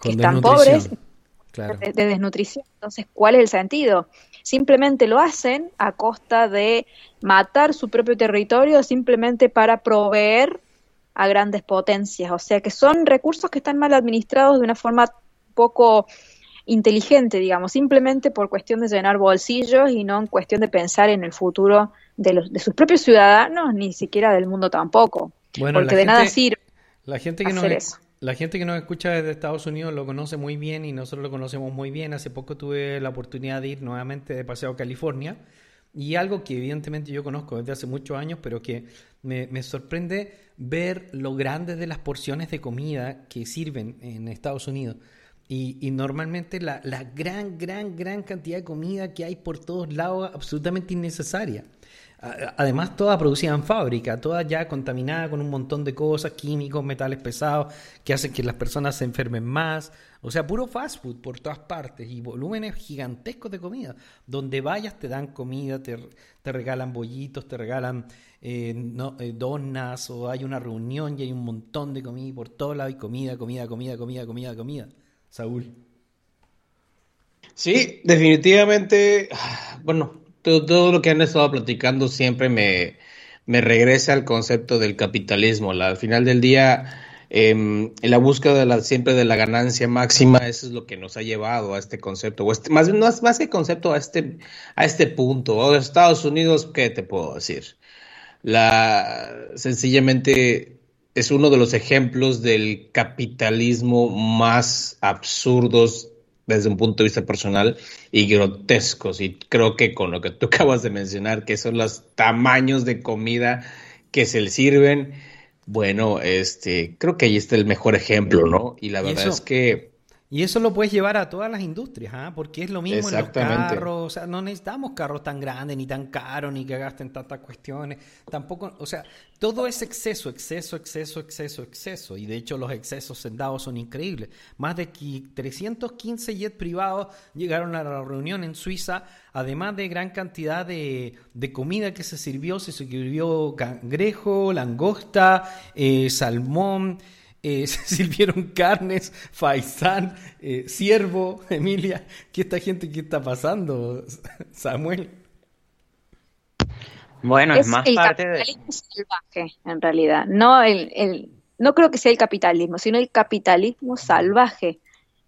Speaker 4: que están pobres de, desnutrición. Entonces, ¿cuál es el sentido? Simplemente lo hacen a costa de matar su propio territorio simplemente para proveer a grandes potencias. O sea que son recursos que están mal administrados de una forma poco inteligente, digamos, simplemente por cuestión de llenar bolsillos y no en cuestión de pensar en el futuro de, los, de sus propios ciudadanos, ni siquiera del mundo tampoco. porque de nada sirve.
Speaker 2: La gente que hacer eso. La gente que nos escucha desde Estados Unidos lo conoce muy bien y nosotros lo conocemos muy bien. Hace poco tuve la oportunidad de ir nuevamente de paseo a California y algo que evidentemente yo conozco desde hace muchos años, pero que me, sorprende ver lo grande de las porciones de comida que sirven en Estados Unidos. Y, normalmente la, la, gran, gran, gran cantidad de comida que hay por todos lados absolutamente innecesaria. Además, toda producida en fábrica, toda ya contaminada con un montón de cosas, químicos, metales pesados, que hacen que las personas se enfermen más. O sea, puro fast food por todas partes y volúmenes gigantescos de comida. Donde vayas te dan comida, te, regalan bollitos, te regalan eh, eh, donas o hay una reunión y hay un montón de comida por todos lados y comida, comida, comida, comida, comida, comida. Saúl.
Speaker 3: Sí, definitivamente, bueno, todo, lo que han estado platicando siempre me, regresa al concepto del capitalismo. al final del día, en la búsqueda de siempre de la ganancia máxima, eso es lo que nos ha llevado a este concepto, este, más, más, que concepto, a este, a este punto. O Estados Unidos, ¿qué te puedo decir? La, sencillamente es uno de los ejemplos del capitalismo más absurdos desde un punto de vista personal y grotescos. Y creo que con lo que tú acabas de mencionar, que son los tamaños de comida que se le sirven, bueno, este, creo que ahí está el mejor ejemplo, ¿no? Y la verdad es que
Speaker 2: y eso lo puedes llevar a todas las industrias, ¿ah? porque es lo mismo en los carros, o sea, no necesitamos carros tan grandes, ni tan caros, ni que gasten tantas cuestiones, tampoco, o sea, todo es exceso, exceso, exceso, exceso, exceso, y de hecho los excesos dados son increíbles. Más de 315 jets privados llegaron a la reunión en Suiza, además de gran cantidad de, de comida que se sirvió, se sirvió cangrejo, langosta, eh, salmón, eh, se sirvieron carnes, faisán, eh, ciervo, Emilia. ¿Qué esta gente qué está pasando, Samuel?
Speaker 4: Bueno, es, más el capitalismo salvaje, en realidad. No, el, no creo que sea el capitalismo, sino el capitalismo salvaje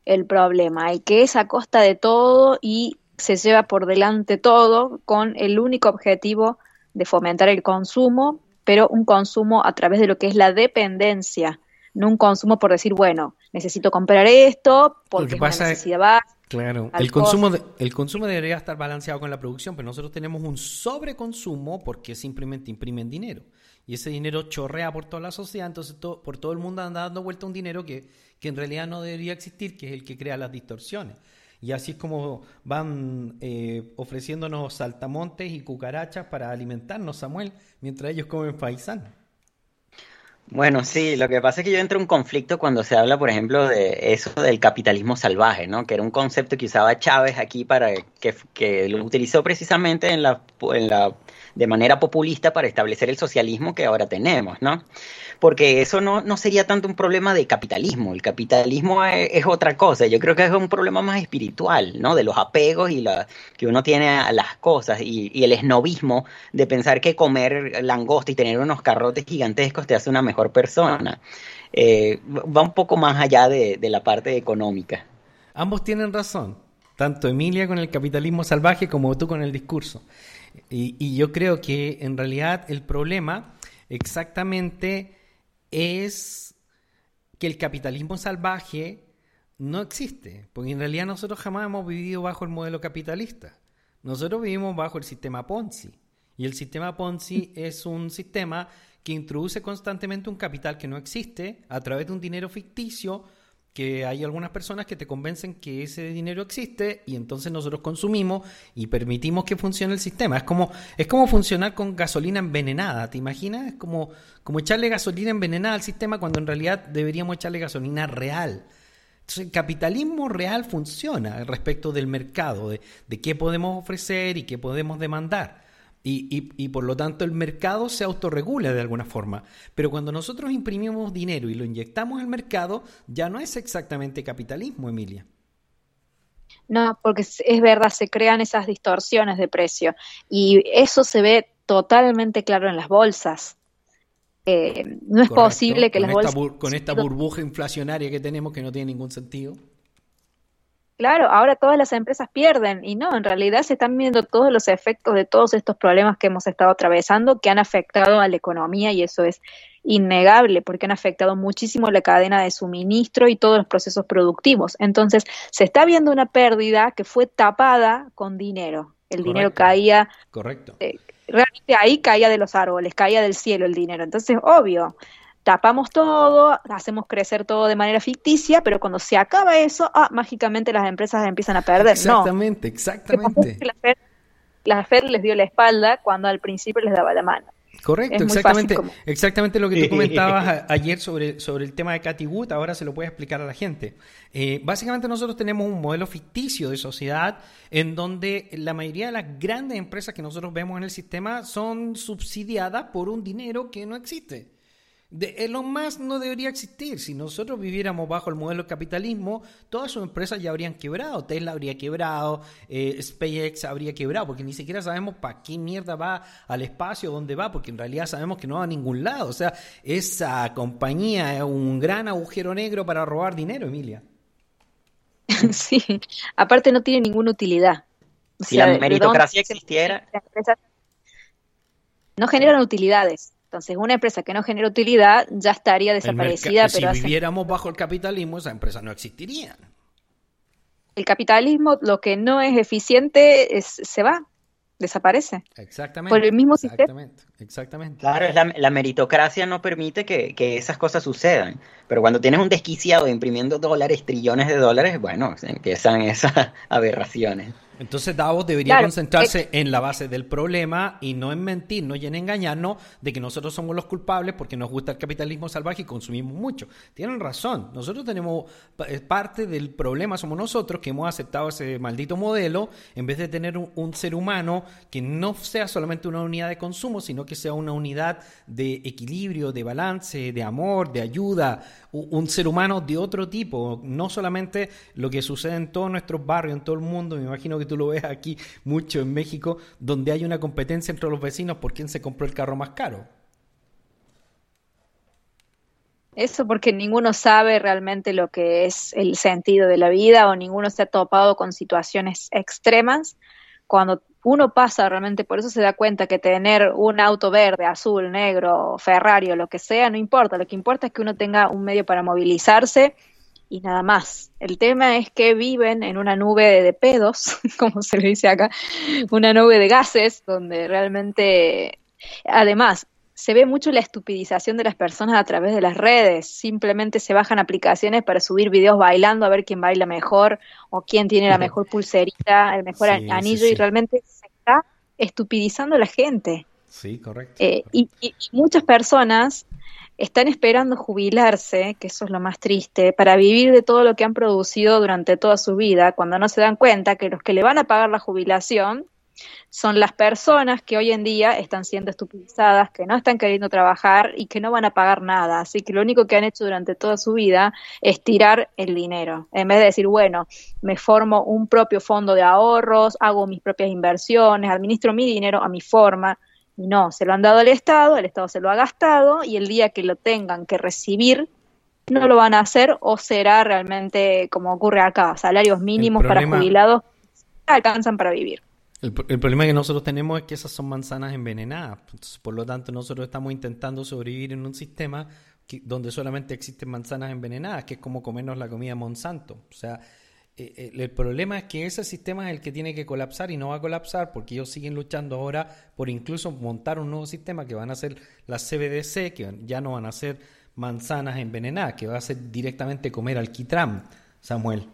Speaker 4: el problema, el que es a costa de todo y se lleva por delante todo con el único objetivo de fomentar el consumo, pero un consumo a través de lo que es la dependencia no un consumo por decir, bueno, necesito comprar esto porque es una necesidad
Speaker 2: Claro, el consumo, el consumo debería estar balanceado con la producción, pero nosotros tenemos un sobreconsumo porque simplemente imprimen dinero. Y ese dinero chorrea por toda la sociedad, entonces por todo el mundo anda dando vuelta un dinero que, que en realidad no debería existir, que es el que crea las distorsiones. Y así es como van eh, ofreciéndonos saltamontes y cucarachas para alimentarnos, Samuel, mientras ellos comen paisán.
Speaker 5: Bueno, sí, lo que pasa es que yo entro en conflicto cuando se habla, por ejemplo, de eso del capitalismo salvaje, ¿no? Que era un concepto que usaba Chávez aquí para que, que lo utilizó precisamente en la, en la de manera populista para establecer el socialismo que ahora tenemos, ¿no? Porque eso no, no sería tanto un problema de capitalismo, el capitalismo es, otra cosa, yo creo que es un problema más espiritual, ¿no? De los apegos y la, que uno tiene a las cosas y, el esnovismo de pensar que comer langosta y tener unos carrotes gigantescos te hace una mejor persona. Eh, va un poco más allá de la parte económica.
Speaker 2: Ambos tienen razón, tanto Emilia con el capitalismo salvaje como tú con el discurso. Y, yo creo que en realidad el problema exactamente es que el capitalismo salvaje no existe, porque en realidad nosotros jamás hemos vivido bajo el modelo capitalista. Nosotros vivimos bajo el sistema Ponzi. Y el sistema Ponzi es un sistema que introduce constantemente un capital que no existe a través de un dinero ficticio que hay algunas personas que te convencen que ese dinero existe y entonces nosotros consumimos y permitimos que funcione el sistema. Es como, es como funcionar con gasolina envenenada, ¿te imaginas? Es como, como echarle gasolina envenenada al sistema cuando en realidad deberíamos echarle gasolina real. Entonces, el capitalismo real funciona respecto del mercado, de, de qué podemos ofrecer y qué podemos demandar. Y, y, por lo tanto el mercado se autorregula de alguna forma. Pero cuando nosotros imprimimos dinero y lo inyectamos al mercado, ya no es exactamente capitalismo, Emilia.
Speaker 4: No, porque es verdad, se crean esas distorsiones de precio. Y eso se ve totalmente claro en las bolsas. Eh, no es posible que las bolsas...
Speaker 2: Con esta burbuja inflacionaria que tenemos que no tiene ningún sentido.
Speaker 4: Claro, ahora todas las empresas pierden y no, en realidad se están viendo todos los efectos de todos estos problemas que hemos estado atravesando que han afectado a la economía y eso es innegable porque han afectado muchísimo la cadena de suministro y todos los procesos productivos. Entonces, se está viendo una pérdida que fue tapada con dinero. El dinero caía.
Speaker 2: Correcto.
Speaker 4: Eh, realmente ahí caía de los árboles, caía del cielo el dinero. Entonces, obvio, tapamos todo, hacemos crecer todo de manera ficticia, pero cuando se acaba eso, ah, mágicamente las empresas empiezan a perder.
Speaker 2: Exactamente, exactamente.
Speaker 4: La FED, les dio la espalda cuando al principio les daba la mano.
Speaker 2: Correcto, exactamente, exactamente lo que tú comentabas ayer sobre, sobre el tema de Cathy Wood, ahora se lo puedes explicar a la gente. Eh, básicamente nosotros tenemos un modelo ficticio de sociedad en donde la mayoría de las grandes empresas que nosotros vemos en el sistema son subsidiadas por un dinero que no existe. De Elon Musk no debería existir. Si nosotros viviéramos bajo el modelo del capitalismo, todas sus empresas ya habrían quebrado. Tesla habría quebrado, eh, SpaceX habría quebrado, porque ni siquiera sabemos para qué mierda va al espacio, dónde va, porque en realidad sabemos que no va a ningún lado. O sea, esa compañía es un gran agujero negro para robar dinero, Emilia.
Speaker 4: Sí, aparte no tiene ninguna utilidad.
Speaker 5: si la meritocracia existiera.
Speaker 4: No generan utilidades. Entonces, una empresa que no genera utilidad ya estaría desaparecida.
Speaker 2: pero si viviéramos bajo el capitalismo, esa empresa no existiría.
Speaker 4: El capitalismo, lo que no es eficiente, es, se va, desaparece.
Speaker 2: Exactamente.
Speaker 4: Por el mismo
Speaker 2: exactamente, Exactamente.
Speaker 5: Claro, la, meritocracia no permite que, que, esas cosas sucedan. Pero cuando tienes un desquiciado imprimiendo dólares, trillones de dólares, bueno, empiezan esas aberraciones.
Speaker 2: Entonces Davos debería concentrarse eh, en la base del problema y no en mentirnos y en engañarnos de que nosotros somos los culpables porque nos gusta el capitalismo salvaje y consumimos mucho. Tienen razón, nosotros tenemos eh, parte del problema, somos nosotros que hemos aceptado ese maldito modelo en vez de tener un, ser humano que no sea solamente una unidad de consumo, sino que sea una unidad de equilibrio, de balance, de amor, de ayuda, un ser humano de otro tipo, no solamente lo que sucede en todos nuestros barrios, en todo el mundo, me imagino que tú lo ves aquí mucho en México, donde hay una competencia entre los vecinos por quién se compró el carro más caro.
Speaker 4: Eso porque ninguno sabe realmente lo que es el sentido de la vida o ninguno se ha topado con situaciones extremas. Cuando uno pasa realmente, por eso se da cuenta que tener un auto verde, azul, negro, Ferrari o lo que sea, no importa. Lo que importa es que uno tenga un medio para movilizarse y nada más. El tema es que viven en una nube de pedos, como se le dice acá, una nube de gases, donde realmente, además, se ve mucho la estupidización de las personas a través de las redes. Simplemente se bajan aplicaciones para subir videos bailando a ver quién baila mejor o quién tiene la mejor pulserita, el mejor anillo y realmente se está estupidizando a la gente.
Speaker 2: Sí, correcto.
Speaker 4: Eh, y, muchas personas están esperando jubilarse, que eso es lo más triste, para vivir de todo lo que han producido durante toda su vida, cuando no se dan cuenta que los que le van a pagar la jubilación son las personas que hoy en día están siendo estupidizadas, que no están queriendo trabajar y que no van a pagar nada. Así que lo único que han hecho durante toda su vida es tirar el dinero. En vez de decir, bueno, me formo un propio fondo de ahorros, hago mis propias inversiones, administro mi dinero a mi forma, y no, se lo han dado al Estado, el Estado se lo ha gastado y el día que lo tengan que recibir, no lo van a hacer o será realmente como ocurre acá, salarios mínimos para jubilados alcanzan para vivir.
Speaker 2: El, problema que nosotros tenemos es que esas son manzanas envenenadas. por lo tanto, nosotros estamos intentando sobrevivir en un sistema donde solamente existen manzanas envenenadas, que es como comernos la comida Monsanto. O sea, eh, eh, el problema es que ese sistema es el que tiene que colapsar y no va a colapsar porque ellos siguen luchando ahora por incluso montar un nuevo sistema que van a ser las CBDC, que ya no van a ser manzanas envenenadas, que va a ser directamente comer alquitrán, Samuel.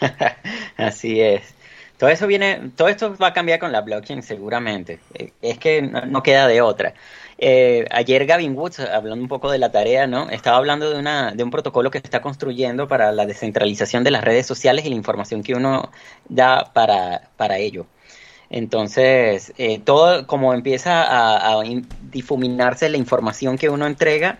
Speaker 5: Así es. Todo eso viene, todo esto va a cambiar con la blockchain seguramente. Eh, es que no queda de otra. Eh, ayer Gavin Woods, hablando un poco de la tarea, ¿no? Estaba hablando de, una, de un protocolo que está construyendo para la descentralización de las redes sociales y la información que uno da para, para ello. Entonces, eh, todo como empieza a, difuminarse la información que uno entrega,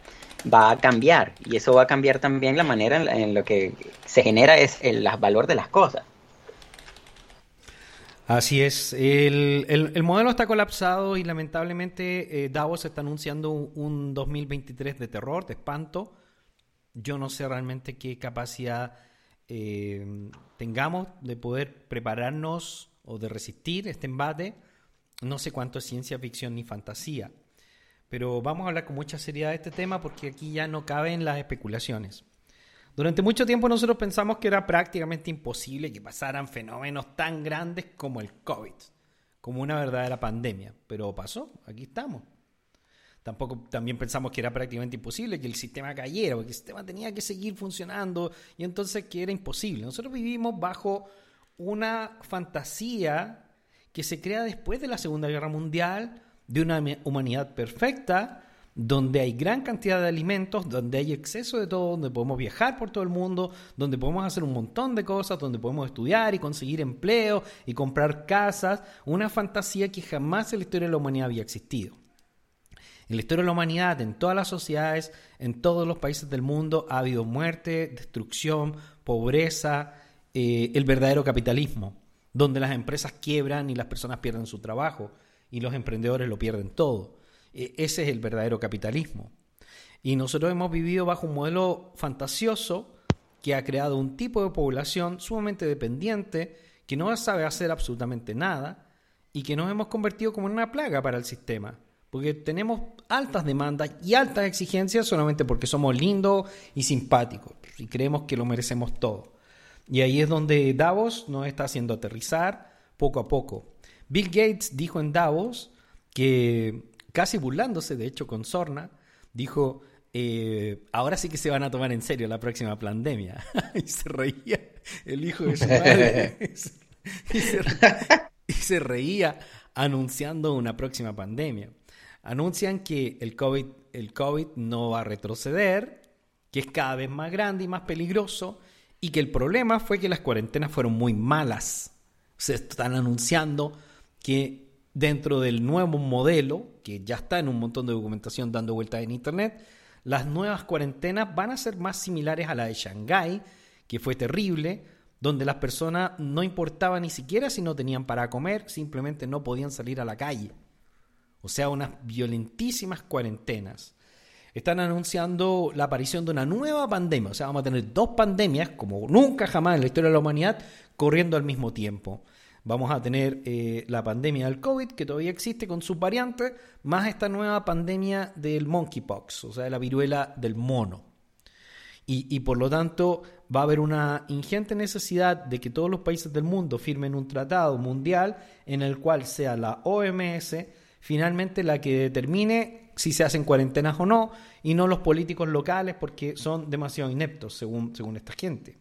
Speaker 5: va a cambiar. Y eso va a cambiar también la manera en, en lo que se genera es el valor de las cosas.
Speaker 2: Así es, el, el, modelo está colapsado y lamentablemente eh, Davos está anunciando un, 2023 de terror, de espanto. Yo no sé realmente qué capacidad eh, tengamos de poder prepararnos o de resistir este embate. No sé cuánto es ciencia ficción ni fantasía, pero vamos a hablar con mucha seriedad de este tema porque aquí ya no caben las especulaciones. Durante mucho tiempo nosotros pensamos que era prácticamente imposible que pasaran fenómenos tan grandes como el COVID, como una verdadera pandemia, pero pasó, aquí estamos. Tampoco también pensamos que era prácticamente imposible que el sistema cayera, porque el sistema tenía que seguir funcionando y entonces que era imposible. Nosotros vivimos bajo una fantasía que se crea después de la Segunda Guerra Mundial, de una humanidad perfecta, donde hay gran cantidad de alimentos, donde hay exceso de todo, donde podemos viajar por todo el mundo, donde podemos hacer un montón de cosas, donde podemos estudiar y conseguir empleo y comprar casas, una fantasía que jamás en la historia de la humanidad había existido. En la historia de la humanidad, en todas las sociedades, en todos los países del mundo, ha habido muerte, destrucción, pobreza, eh, el verdadero capitalismo, donde las empresas quiebran y las personas pierden su trabajo y los emprendedores lo pierden todo. E, ese es el verdadero capitalismo. Y nosotros hemos vivido bajo un modelo fantasioso que ha creado un tipo de población sumamente dependiente, que no sabe hacer absolutamente nada y que nos hemos convertido como en una plaga para el sistema. Porque tenemos altas demandas y altas exigencias solamente porque somos lindos y simpáticos y creemos que lo merecemos todo. Y ahí es donde Davos nos está haciendo aterrizar poco a poco. Bill Gates dijo en Davos que, casi burlándose de hecho con Sorna, dijo, eh, ahora sí que se van a tomar en serio la próxima pandemia. y se reía el hijo de su madre. y, se, reía anunciando una próxima pandemia. Anuncian que el COVID, el COVID no va a retroceder, que es cada vez más grande y más peligroso, y que el problema fue que las cuarentenas fueron muy malas. Se están anunciando que dentro del nuevo modelo, que ya está en un montón de documentación dando vueltas en Internet, las nuevas cuarentenas van a ser más similares a la de Shanghái, que fue terrible, donde las personas no importaba ni siquiera si no tenían para comer, simplemente no podían salir a la calle. O sea, unas violentísimas cuarentenas. Están anunciando la aparición de una nueva pandemia. O sea, vamos a tener dos pandemias, como nunca jamás en la historia de la humanidad, corriendo al mismo tiempo. Vamos a tener eh, la pandemia del COVID, que todavía existe con sus variantes, más esta nueva pandemia del monkeypox, o sea, de la viruela del mono. Y, por lo tanto va a haber una ingente necesidad de que todos los países del mundo firmen un tratado mundial en el cual sea la OMS finalmente la que determine si se hacen cuarentenas o no, y no los políticos locales porque son demasiado ineptos, según, según esta gente.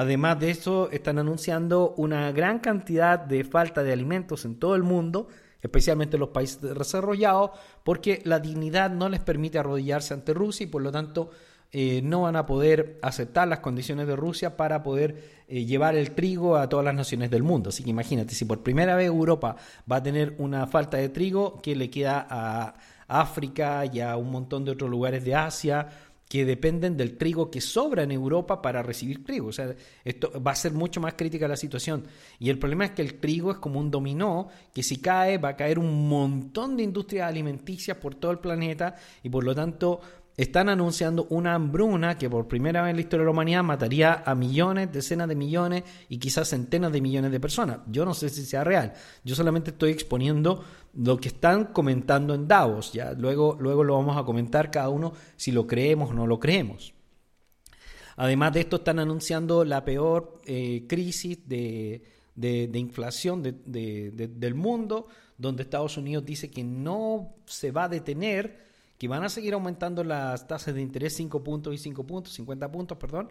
Speaker 2: Además de eso, están anunciando una gran cantidad de falta de alimentos en todo el mundo, especialmente en los países desarrollados, porque la dignidad no les permite arrodillarse ante Rusia y por lo tanto eh, no van a poder aceptar las condiciones de Rusia para poder eh, llevar el trigo a todas las naciones del mundo. Así que imagínate, si por primera vez Europa va a tener una falta de trigo, ¿qué le queda a África y a un montón de otros lugares de Asia? Que dependen del trigo que sobra en Europa para recibir trigo. O sea, esto va a ser mucho más crítica la situación. Y el problema es que el trigo es como un dominó, que si cae va a caer un montón de industrias alimenticias por todo el planeta y por lo tanto están anunciando una hambruna que por primera vez en la historia de la humanidad mataría a millones, decenas de millones y quizás centenas de millones de personas. Yo no sé si sea real. Yo solamente estoy exponiendo lo que están comentando en Davos. Ya luego, luego lo vamos a comentar cada uno si lo creemos o no lo creemos. Además de esto, están anunciando la peor eh, crisis de, inflación del mundo, donde Estados Unidos dice que no se va a detener que van a seguir aumentando las tasas de interés 5 puntos y 5 puntos, 50 puntos, perdón,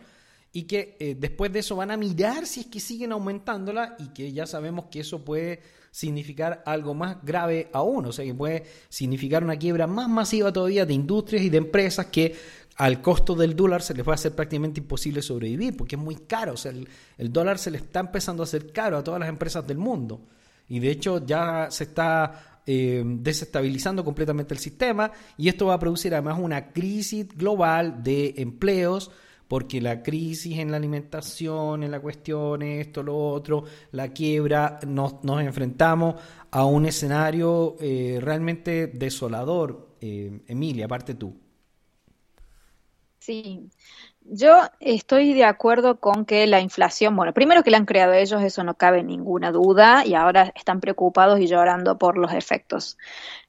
Speaker 2: y que eh, después de eso van a mirar si es que siguen aumentándola y que ya sabemos que eso puede significar algo más grave aún, o sea que puede significar una quiebra más masiva todavía de industrias y de empresas que al costo del dólar se les va a hacer prácticamente imposible sobrevivir porque es muy caro, o sea, el, el dólar se le está empezando a hacer caro a todas las empresas del mundo. Y de hecho ya se está eh, desestabilizando completamente el sistema y esto va a producir además una crisis global de empleos porque la crisis en la alimentación, en la cuestión, esto, lo otro, la quiebra, nos, enfrentamos a un escenario eh, realmente desolador. Eh, Emilia, aparte tú.
Speaker 4: Sí, yo estoy de acuerdo con que la inflación, bueno, primero que la han creado ellos, eso no cabe ninguna duda, y ahora están preocupados y llorando por los efectos.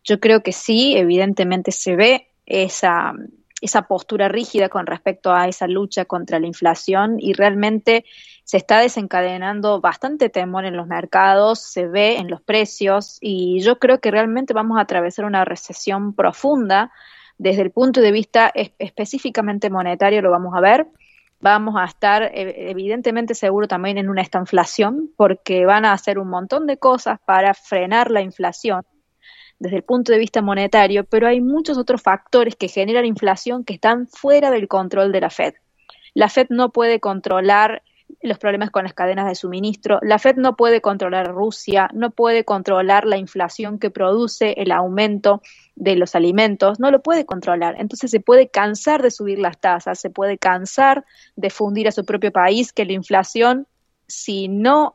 Speaker 4: Yo creo que sí, evidentemente se ve esa, esa postura rígida con respecto a esa lucha contra la inflación y realmente se está desencadenando bastante temor en los mercados, se ve en los precios y yo creo que realmente vamos a atravesar una recesión profunda desde el punto de vista específicamente monetario lo vamos a ver. Vamos a estar e, evidentemente seguro también en una estanflación porque van a hacer un montón de cosas para frenar la inflación desde el punto de vista monetario, pero hay muchos otros factores que generan inflación que están fuera del control de la Fed. La Fed no puede controlar los problemas con las cadenas de suministro. La Fed no puede controlar Rusia, no puede controlar la inflación que produce el aumento de los alimentos, no lo puede controlar. Entonces se puede cansar de subir las tasas, se puede cansar de fundir a su propio país, que la inflación, si no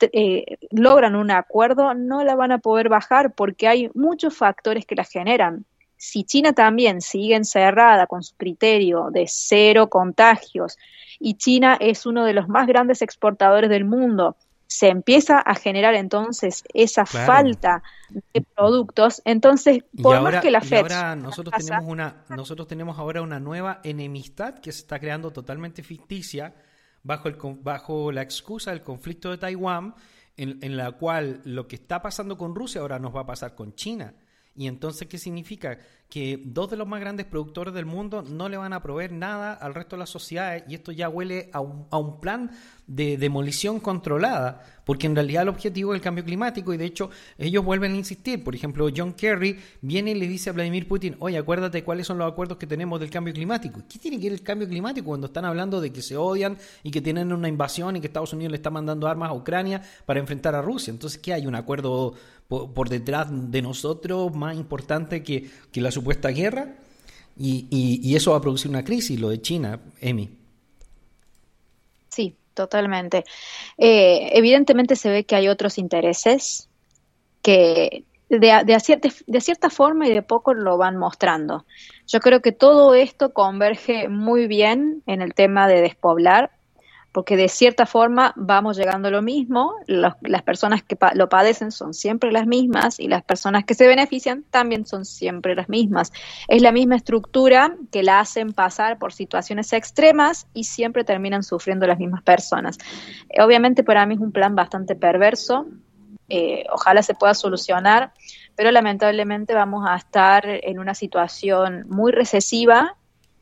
Speaker 4: eh, logran un acuerdo, no la van a poder bajar porque hay muchos factores que la generan. Si China también sigue encerrada con su criterio de cero contagios, y China es uno de los más grandes exportadores del mundo. Se empieza a generar entonces esa falta de productos, entonces por más que la Fed
Speaker 2: ahora nosotros tenemos una nosotros tenemos ahora una nueva enemistad que se está creando totalmente ficticia bajo el bajo la excusa del conflicto de Taiwán en, en la cual lo que está pasando con Rusia ahora nos va a pasar con China. Y entonces, ¿qué significa? Que dos de los más grandes productores del mundo no le van a proveer nada al resto de las sociedades y esto ya huele a un, a un plan de demolición controlada, porque en realidad el objetivo es el cambio climático y de hecho ellos vuelven a insistir. Por ejemplo, John Kerry viene y le dice a Vladimir Putin, oye, acuérdate cuáles son los acuerdos que tenemos del cambio climático. ¿Qué tiene que ver el cambio climático cuando están hablando de que se odian y que tienen una invasión y que Estados Unidos le está mandando armas a Ucrania para enfrentar a Rusia? Entonces, ¿qué hay? ¿Un acuerdo por, detrás de nosotros más importante que, la supuesta guerra? Y, y, eso va a producir una crisis, lo de China, Emi.
Speaker 4: Sí, totalmente. Eh, evidentemente se ve que hay otros intereses que de, de, cierta, de, cierta, forma y de poco lo van mostrando. Yo creo que todo esto converge muy bien en el tema de despoblar porque de cierta forma vamos llegando a lo mismo, las personas que lo padecen son siempre las mismas y las personas que se benefician también son siempre las mismas. Es la misma estructura que la hacen pasar por situaciones extremas y siempre terminan sufriendo las mismas personas. Eh, obviamente para mí es un plan bastante perverso, eh, ojalá se pueda solucionar, pero lamentablemente vamos a estar en una situación muy recesiva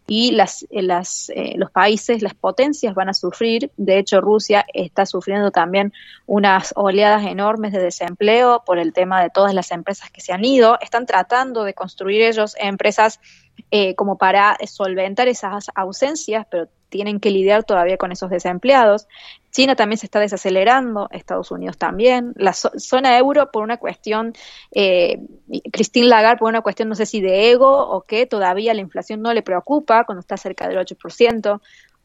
Speaker 4: y las, eh, las, eh, los países, las potencias van a sufrir. De hecho, Rusia está sufriendo también unas oleadas enormes de desempleo por el tema de todas las empresas que se han ido. Están tratando de construir ellos empresas eh, como para solventar esas ausencias, pero tienen que lidiar todavía con esos desempleados. China también se está desacelerando, Estados Unidos también, la zona euro por una cuestión, eh, Christine Lagarde por una cuestión no sé si de ego o qué, todavía la inflación no le preocupa cuando está cerca del 8%.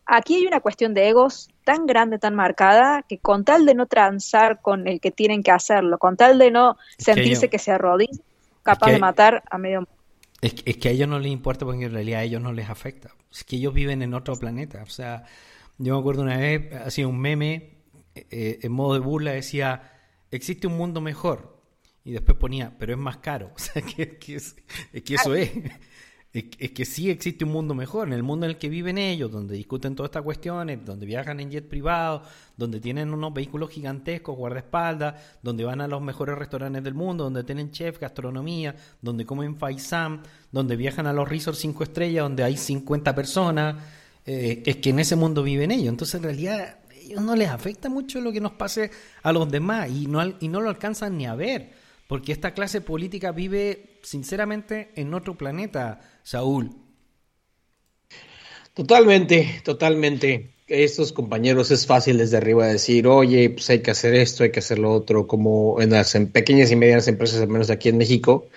Speaker 4: Aquí hay una cuestión de egos tan grande, tan marcada, que con tal de no transar con el que tienen que hacerlo, con tal de no sentirse que, se arrodilla, capaz de matar a medio mundo.
Speaker 2: Es, es, que a ellos no les importa porque en realidad a ellos no les afecta. Es que ellos viven en otro planeta. O sea, yo me acuerdo una vez, hacía un meme eh, en modo de burla, decía, existe un mundo mejor. Y después ponía, pero es más caro. O sea, que, que, es, que eso es es, que sí existe un mundo mejor, en el mundo en el que viven ellos, donde discuten todas estas cuestiones, donde viajan en jet privado, donde tienen unos vehículos gigantescos, guardaespaldas, donde van a los mejores restaurantes del mundo, donde tienen chef, gastronomía, donde comen faisán, donde viajan a los resorts cinco estrellas, donde hay 50 personas, eh, es que en ese mundo viven ellos. Entonces, en realidad, a ellos no les afecta mucho lo que nos pase a los demás y no, y no lo alcanzan ni a ver, porque esta clase política vive, sinceramente, en otro planeta Saúl.
Speaker 3: Totalmente, totalmente. Estos compañeros es fácil desde arriba decir, oye, pues hay que hacer esto, hay que hacer lo otro, como en las pequeñas y medianas empresas, al menos aquí en México,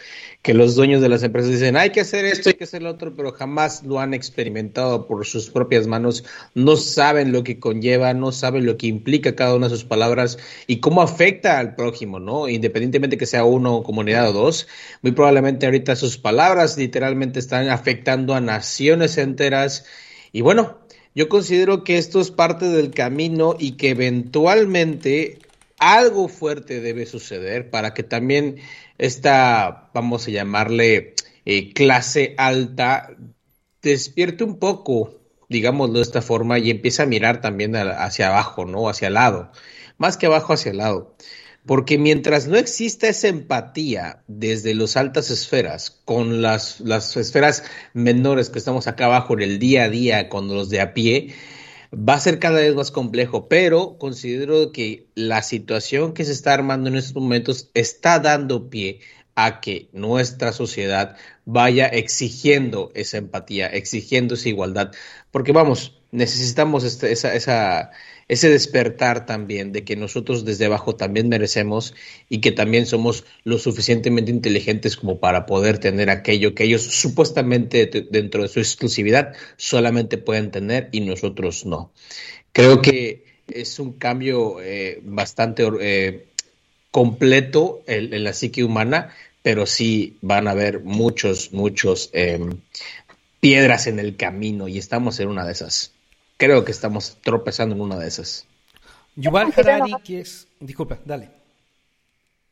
Speaker 3: que los dueños de las empresas dicen, hay que hacer esto, hay que hacer lo otro, pero jamás lo han experimentado por sus propias manos, no saben lo que conlleva, no saben lo que implica cada una de sus palabras y cómo afecta al prójimo, ¿no? Independientemente que sea uno, comunidad o dos, muy probablemente ahorita sus palabras literalmente están afectando a naciones enteras y bueno, yo considero que esto es parte del camino y que eventualmente algo fuerte debe suceder para que también esta, vamos a llamarle, eh, clase alta, despierte un poco, digámoslo de esta forma, y empieza a mirar también hacia abajo, ¿no? Hacia el lado, más que abajo hacia el lado. Porque mientras no exista esa empatía desde las altas esferas con las, las esferas menores que estamos acá abajo en el día a día con los de a pie, va a ser cada vez más complejo, pero considero que la situación que se está armando en estos momentos está dando pie a que nuestra sociedad vaya exigiendo esa empatía, exigiendo esa igualdad. Porque vamos, necesitamos este, esa, esa, ese despertar también de que nosotros desde abajo también merecemos y que también somos lo suficientemente inteligentes como para poder tener aquello que ellos supuestamente dentro de su exclusividad solamente pueden tener y nosotros no. Creo que es un cambio eh, bastante eh, completo en, la psique humana, pero sí van a haber muchos, muchos em, piedras en el camino y estamos en una de esas. Creo que estamos tropezando en una de esas.
Speaker 2: Yuval Harari, que es... Disculpa, dale.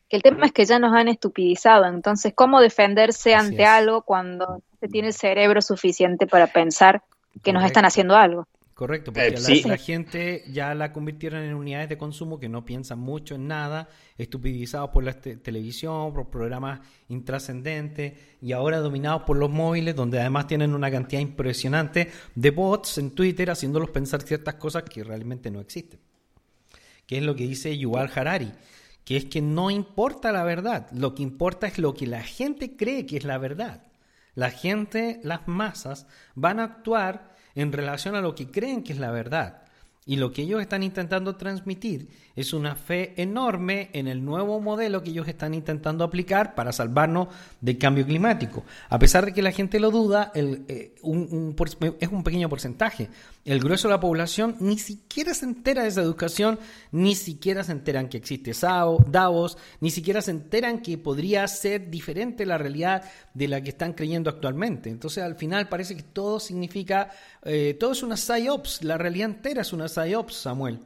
Speaker 4: El tema es que ya nos han estupidizado, entonces, ¿cómo defenderse ante algo cuando se tiene el cerebro suficiente para pensar que nos están haciendo algo?
Speaker 2: Correcto, porque eh, la, gente ya la convirtieron en unidades de consumo que no piensan mucho en nada, estupidizados por la televisión, por programas intrascendentes y ahora dominados por los móviles, donde además tienen una cantidad impresionante de bots en Twitter haciéndolos pensar ciertas cosas que realmente no existen. Que es lo que dice Yuval Harari, que es que no importa la verdad, lo que importa es lo que la gente cree que es la verdad. La gente, las masas, van a actuar en relación a lo que creen que es la verdad. Y lo que ellos están intentando transmitir es una fe enorme en el nuevo modelo que ellos están intentando aplicar para salvarnos del cambio climático. A pesar de que la gente lo duda, eh, es un pequeño porcentaje. El grueso de la población ni siquiera se entera de esa educación, ni siquiera se enteran que existe Davos, ni siquiera se enteran que podría ser diferente la realidad de la que están creyendo actualmente. Entonces al final parece que todo significa, eh, todo es una psyops, la realidad entera es una psyops, Samuel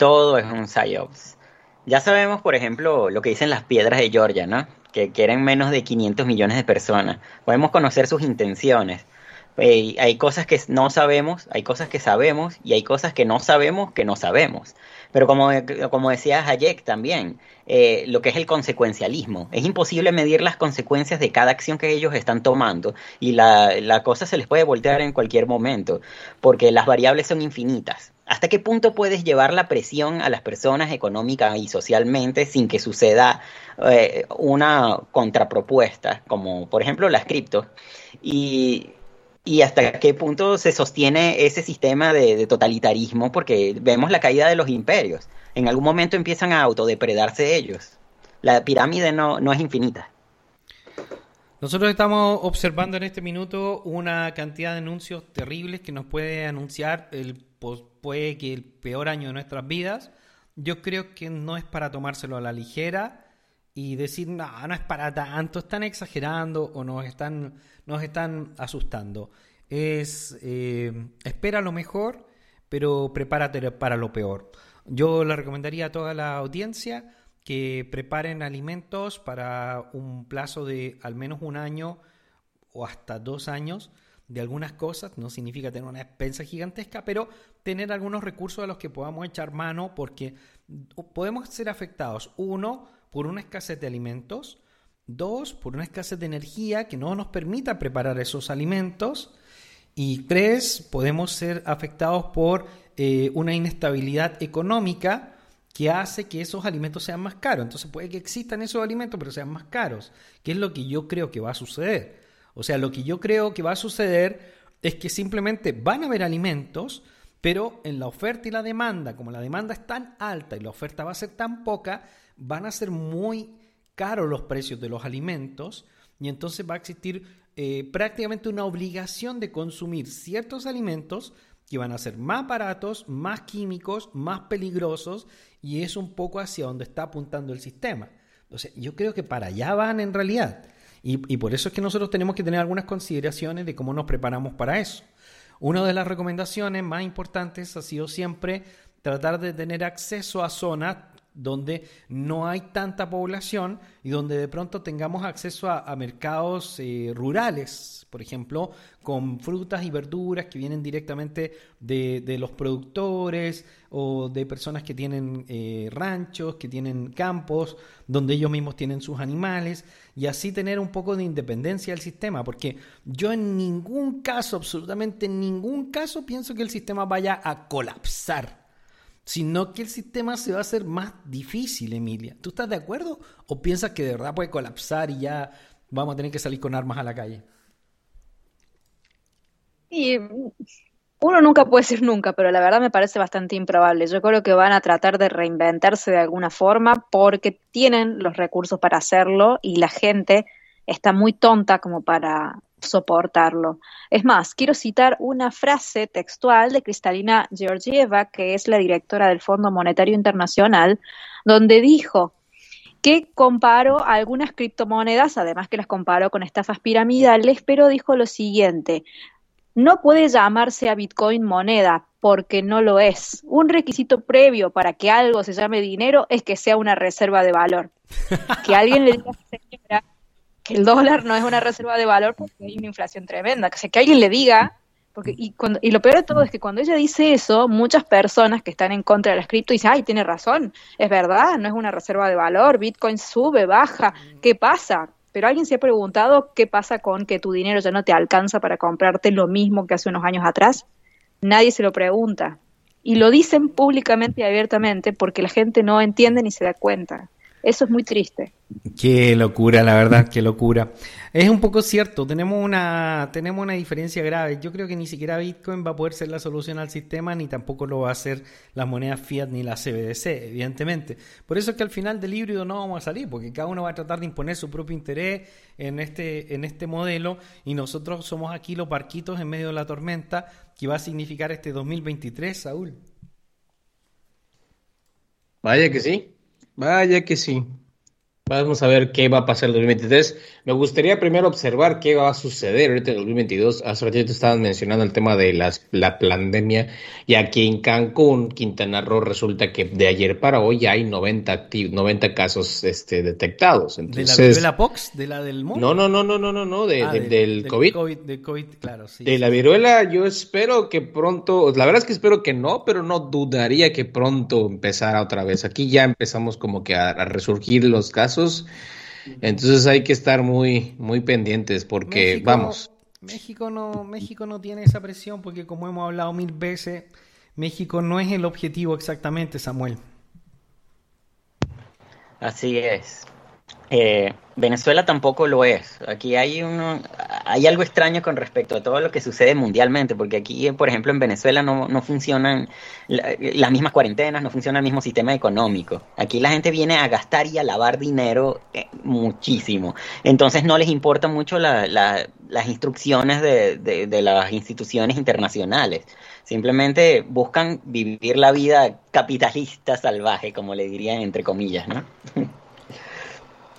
Speaker 5: todo es un psyops. Ya sabemos, por ejemplo, lo que dicen las piedras de Georgia, ¿no? Que quieren menos de 500 millones de personas. Podemos conocer sus intenciones. Hay cosas que no sabemos, hay cosas que sabemos y hay cosas que no sabemos que no sabemos. Pero como, como decía Hayek también, eh, lo que es el consecuencialismo. Es imposible medir las consecuencias de cada acción que ellos están tomando y la, la cosa se les puede voltear en cualquier momento porque las variables son infinitas. ¿Hasta qué punto puedes llevar la presión a las personas económica y socialmente sin que suceda eh, una contrapropuesta, como por ejemplo las criptos? Y, hasta qué punto se sostiene ese sistema de, totalitarismo, porque vemos la caída de los imperios. En algún momento empiezan a autodepredarse ellos. La pirámide no, no es infinita.
Speaker 2: Nosotros estamos observando en este minuto una cantidad de anuncios terribles que nos puede anunciar el puede que el peor año de nuestras vidas, yo creo que no es para tomárselo a la ligera y decir, no, no es para tanto, están exagerando o nos están, nos están asustando. Es, eh, espera lo mejor, pero prepárate para lo peor. Yo le recomendaría a toda la audiencia que preparen alimentos para un plazo de al menos un año o hasta dos años de algunas cosas, no significa tener una despensa gigantesca, pero tener algunos recursos a los que podamos echar mano porque podemos ser afectados, uno, por una escasez de alimentos, dos, por una escasez de energía que no nos permita preparar esos alimentos, y tres, podemos ser afectados por eh, una inestabilidad económica que hace que esos alimentos sean más caros. Entonces puede que existan esos alimentos, pero sean más caros, que es lo que yo creo que va a suceder. O sea, lo que yo creo que va a suceder es que simplemente van a haber alimentos, pero en la oferta y la demanda, como la demanda es tan alta y la oferta va a ser tan poca, van a ser muy caros los precios de los alimentos y entonces va a existir eh, prácticamente una obligación de consumir ciertos alimentos que van a ser más baratos, más químicos, más peligrosos y es un poco hacia donde está apuntando el sistema. Entonces, yo creo que para allá van en realidad. Y, por eso es que nosotros tenemos que tener algunas consideraciones de cómo nos preparamos para eso. Una de las recomendaciones más importantes ha sido siempre tratar de tener acceso a zonas donde no hay tanta población y donde de pronto tengamos acceso a, mercados eh, rurales, por ejemplo, con frutas y verduras que vienen directamente de, los productores o de personas que tienen eh, ranchos, que tienen campos, donde ellos mismos tienen sus animales y así tener un poco de independencia del sistema, porque yo en ningún caso, absolutamente en ningún caso, pienso que el sistema vaya a colapsar sino que el sistema se va a hacer más difícil, Emilia. ¿Tú estás de acuerdo o piensas que de verdad puede colapsar y ya vamos a tener que salir con armas a la calle?
Speaker 4: Y uno nunca puede ser nunca, pero la verdad me parece bastante improbable. Yo creo que van a tratar de reinventarse de alguna forma porque tienen los recursos para hacerlo y la gente está muy tonta como para soportarlo. Es más, quiero citar una frase textual de Cristalina Georgieva, que es la directora del Fondo Monetario Internacional, donde dijo que comparó algunas criptomonedas, además que las comparó con estafas piramidales, pero dijo lo siguiente, no puede llamarse a Bitcoin moneda porque no lo es. Un requisito previo para que algo se llame dinero es que sea una reserva de valor. Que alguien le diga que el dólar no es una reserva de valor porque hay una inflación tremenda. Que, que alguien le diga, porque, y, cuando, y lo peor de todo es que cuando ella dice eso, muchas personas que están en contra de las cripto dicen, ay, tiene razón, es verdad, no es una reserva de valor, Bitcoin sube, baja, ¿qué pasa? Pero alguien se ha preguntado qué pasa con que tu dinero ya no te alcanza para comprarte lo mismo que hace unos años atrás. Nadie se lo pregunta. Y lo dicen públicamente y abiertamente porque la gente no entiende ni se da cuenta. Eso es muy triste.
Speaker 2: Qué locura, la verdad, qué locura. Es un poco cierto, tenemos una, tenemos una diferencia grave. Yo creo que ni siquiera Bitcoin va a poder ser la solución al sistema, ni tampoco lo va a ser las monedas fiat ni la CBDC, evidentemente. Por eso es que al final del híbrido no vamos a salir, porque cada uno va a tratar de imponer su propio interés en este, en este modelo, y nosotros somos aquí los barquitos en medio de la tormenta que va a significar este 2023, Saúl.
Speaker 3: Vaya que sí, vaya que sí. Vamos a ver qué va a pasar en el 2023. Me gustaría primero observar qué va a suceder ahorita en el 2022. Hace ratito estaban mencionando el tema de las, la pandemia y aquí en Cancún, Quintana Roo, resulta que de ayer para hoy ya hay 90, 90 casos este, detectados. Entonces,
Speaker 2: ¿De la viruela POX? ¿De la del
Speaker 3: mundo? No, no, no, no, no, no, de, ah, del, COVID.
Speaker 2: De COVID, claro, sí.
Speaker 3: De la viruela yo espero que pronto, la verdad es que espero que no, pero no dudaría que pronto empezara otra vez. Aquí ya empezamos como que a resurgir los casos entonces hay que estar muy, muy pendientes porque vamos.
Speaker 2: México no, México no tiene esa presión porque como hemos hablado mil veces, México no es el objetivo exactamente, Samuel.
Speaker 5: Así es. Eh, Venezuela tampoco lo es. Aquí hay uno, hay algo extraño con respecto a todo lo que sucede mundialmente, porque aquí, por ejemplo, en Venezuela no, no funcionan las mismas cuarentenas, no funciona el mismo sistema económico. Aquí la gente viene a gastar y a lavar dinero eh, muchísimo. Entonces no les importa mucho las instrucciones de, de las instituciones internacionales. Simplemente buscan vivir la vida capitalista salvaje, como le dirían entre comillas, ¿no?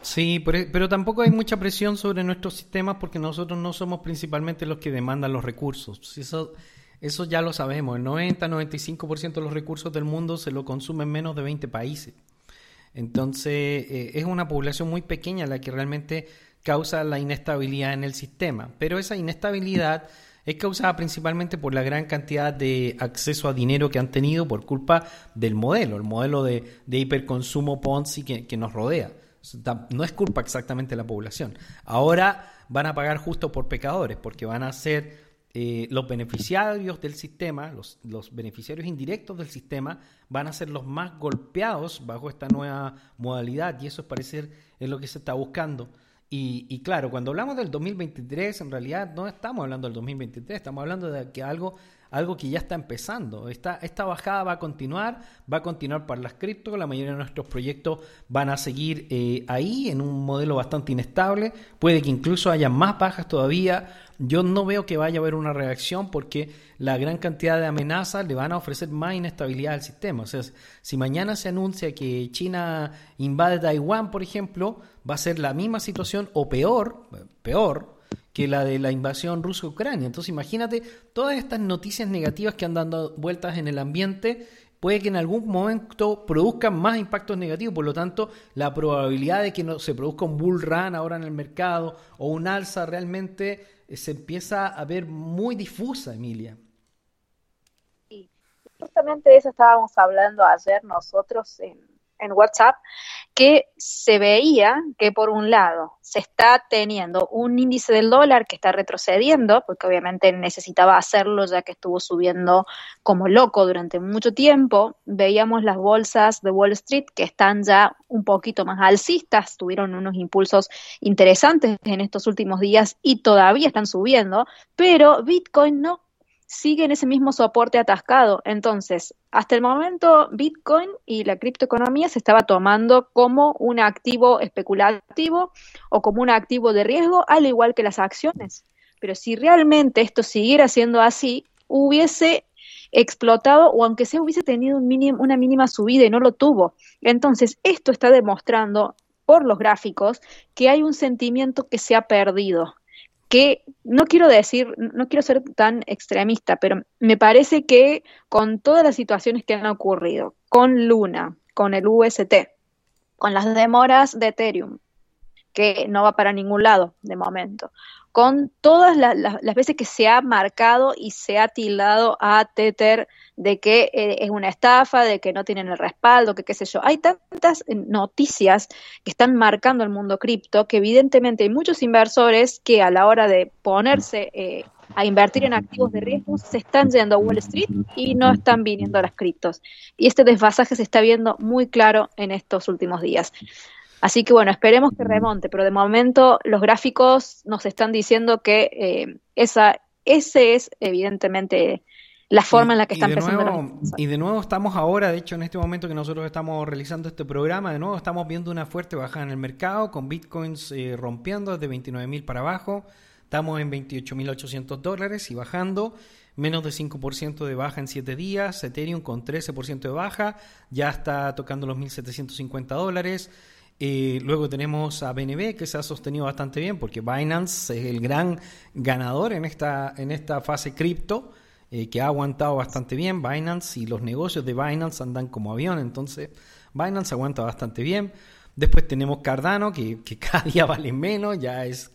Speaker 2: Sí, pero, tampoco hay mucha presión sobre nuestros sistemas porque nosotros no somos principalmente los que demandan los recursos. Eso, eso ya lo sabemos. El 90-95% de los recursos del mundo se lo consumen menos de 20 países. Entonces, eh, es una población muy pequeña la que realmente causa la inestabilidad en el sistema. Pero esa inestabilidad es causada principalmente por la gran cantidad de acceso a dinero que han tenido por culpa del modelo, el modelo de, hiperconsumo Ponzi que nos rodea. No es culpa exactamente de la población. Ahora van a pagar justo por pecadores, porque van a ser eh, los beneficiarios del sistema, los, beneficiarios indirectos del sistema, van a ser los más golpeados bajo esta nueva modalidad, y eso es parecer es lo que se está buscando. Y, y, claro, cuando hablamos del 2023, en realidad no estamos hablando del 2023, estamos hablando de que algo algo que ya está empezando. Esta, esta bajada va a continuar, va a continuar para las cripto, la mayoría de nuestros proyectos van a seguir eh, ahí en un modelo bastante inestable, puede que incluso haya más bajas todavía. Yo no veo que vaya a haber una reacción porque la gran cantidad de amenazas le van a ofrecer más inestabilidad al sistema. O sea, si mañana se anuncia que China invade Taiwán, por ejemplo, va a ser la misma situación o peor, peor, que la de la invasión rusa-Ucrania. Entonces imagínate todas estas noticias negativas que han dado vueltas en el ambiente, puede que en algún momento produzcan más impactos negativos, por lo tanto la probabilidad de que no, se produzca un bull run ahora en el mercado o un alza realmente eh, se empieza a ver muy difusa, Emilia.
Speaker 4: Sí, justamente de eso estábamos hablando ayer nosotros en, en WhatsApp que se veía que por un lado se está teniendo un índice del dólar que está retrocediendo, porque obviamente necesitaba hacerlo ya que estuvo subiendo como loco durante mucho tiempo. Veíamos las bolsas de Wall Street que están ya un poquito más alcistas, tuvieron unos impulsos interesantes en estos últimos días y todavía están subiendo, pero Bitcoin no sigue en ese mismo soporte atascado. Entonces, hasta el momento, Bitcoin y la criptoeconomía se estaba tomando como un activo especulativo o como un activo de riesgo, al igual que las acciones. Pero si realmente esto siguiera siendo así, hubiese explotado o aunque sea hubiese tenido un una mínima subida y no lo tuvo. Entonces, esto está demostrando por los gráficos que hay un sentimiento que se ha perdido que no quiero decir, no quiero ser tan extremista, pero me parece que con todas las situaciones que han ocurrido, con Luna, con el UST, con las demoras de Ethereum, que no va para ningún lado de momento, con todas las veces que se ha marcado y se ha tildado a Tether de que eh, es una estafa, de que no tienen el respaldo, que qué sé yo. Hay tantas noticias que están marcando el mundo cripto que evidentemente hay muchos inversores que a la hora de ponerse eh, a invertir en activos de riesgo se están yendo a Wall Street y no están viniendo a las criptos. Y este desfasaje se está viendo muy claro en estos últimos días. Así que bueno, esperemos que remonte, pero de momento los gráficos nos están diciendo que eh, esa, ese es evidentemente la forma en la que están
Speaker 2: empezando Y de nuevo estamos ahora, de hecho en este momento que nosotros estamos realizando este programa, de nuevo estamos viendo una fuerte bajada en el mercado, con bitcoins eh, rompiendo desde 29.000 para abajo, estamos en 28.800 dólares y bajando, menos de 5% de baja en 7 días, Ethereum con 13% de baja, ya está tocando los 1.750 dólares. Eh, luego tenemos a BNB que se ha sostenido bastante bien porque Binance es el gran ganador en esta, en esta fase cripto. Eh, que ha aguantado bastante bien. Binance y los negocios de Binance andan como avión, entonces Binance aguanta bastante bien. Después tenemos Cardano, que, cada día vale menos, ya es,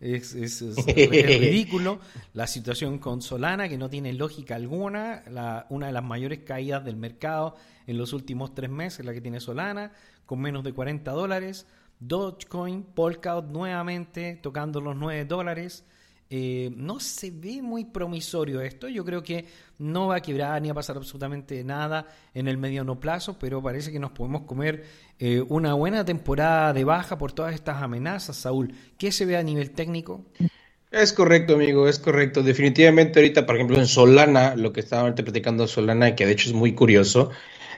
Speaker 2: es, ridículo. La situación con Solana, que no tiene lógica alguna, una de las mayores caídas del mercado en los últimos tres meses, la que tiene Solana con menos de 40 dólares. Dogecoin, Polkadot nuevamente tocando los 9 dólares. Eh, no se ve muy promisorio esto. Yo creo que no va a quebrar ni a pasar absolutamente nada en el mediano plazo, pero parece que nos podemos comer eh, una buena temporada de baja por todas estas amenazas. Saúl, ¿qué se ve a nivel técnico?
Speaker 3: Es correcto, amigo, es correcto. Definitivamente ahorita, por ejemplo, en Solana, lo que estaba platicando Solana, que de hecho es muy curioso,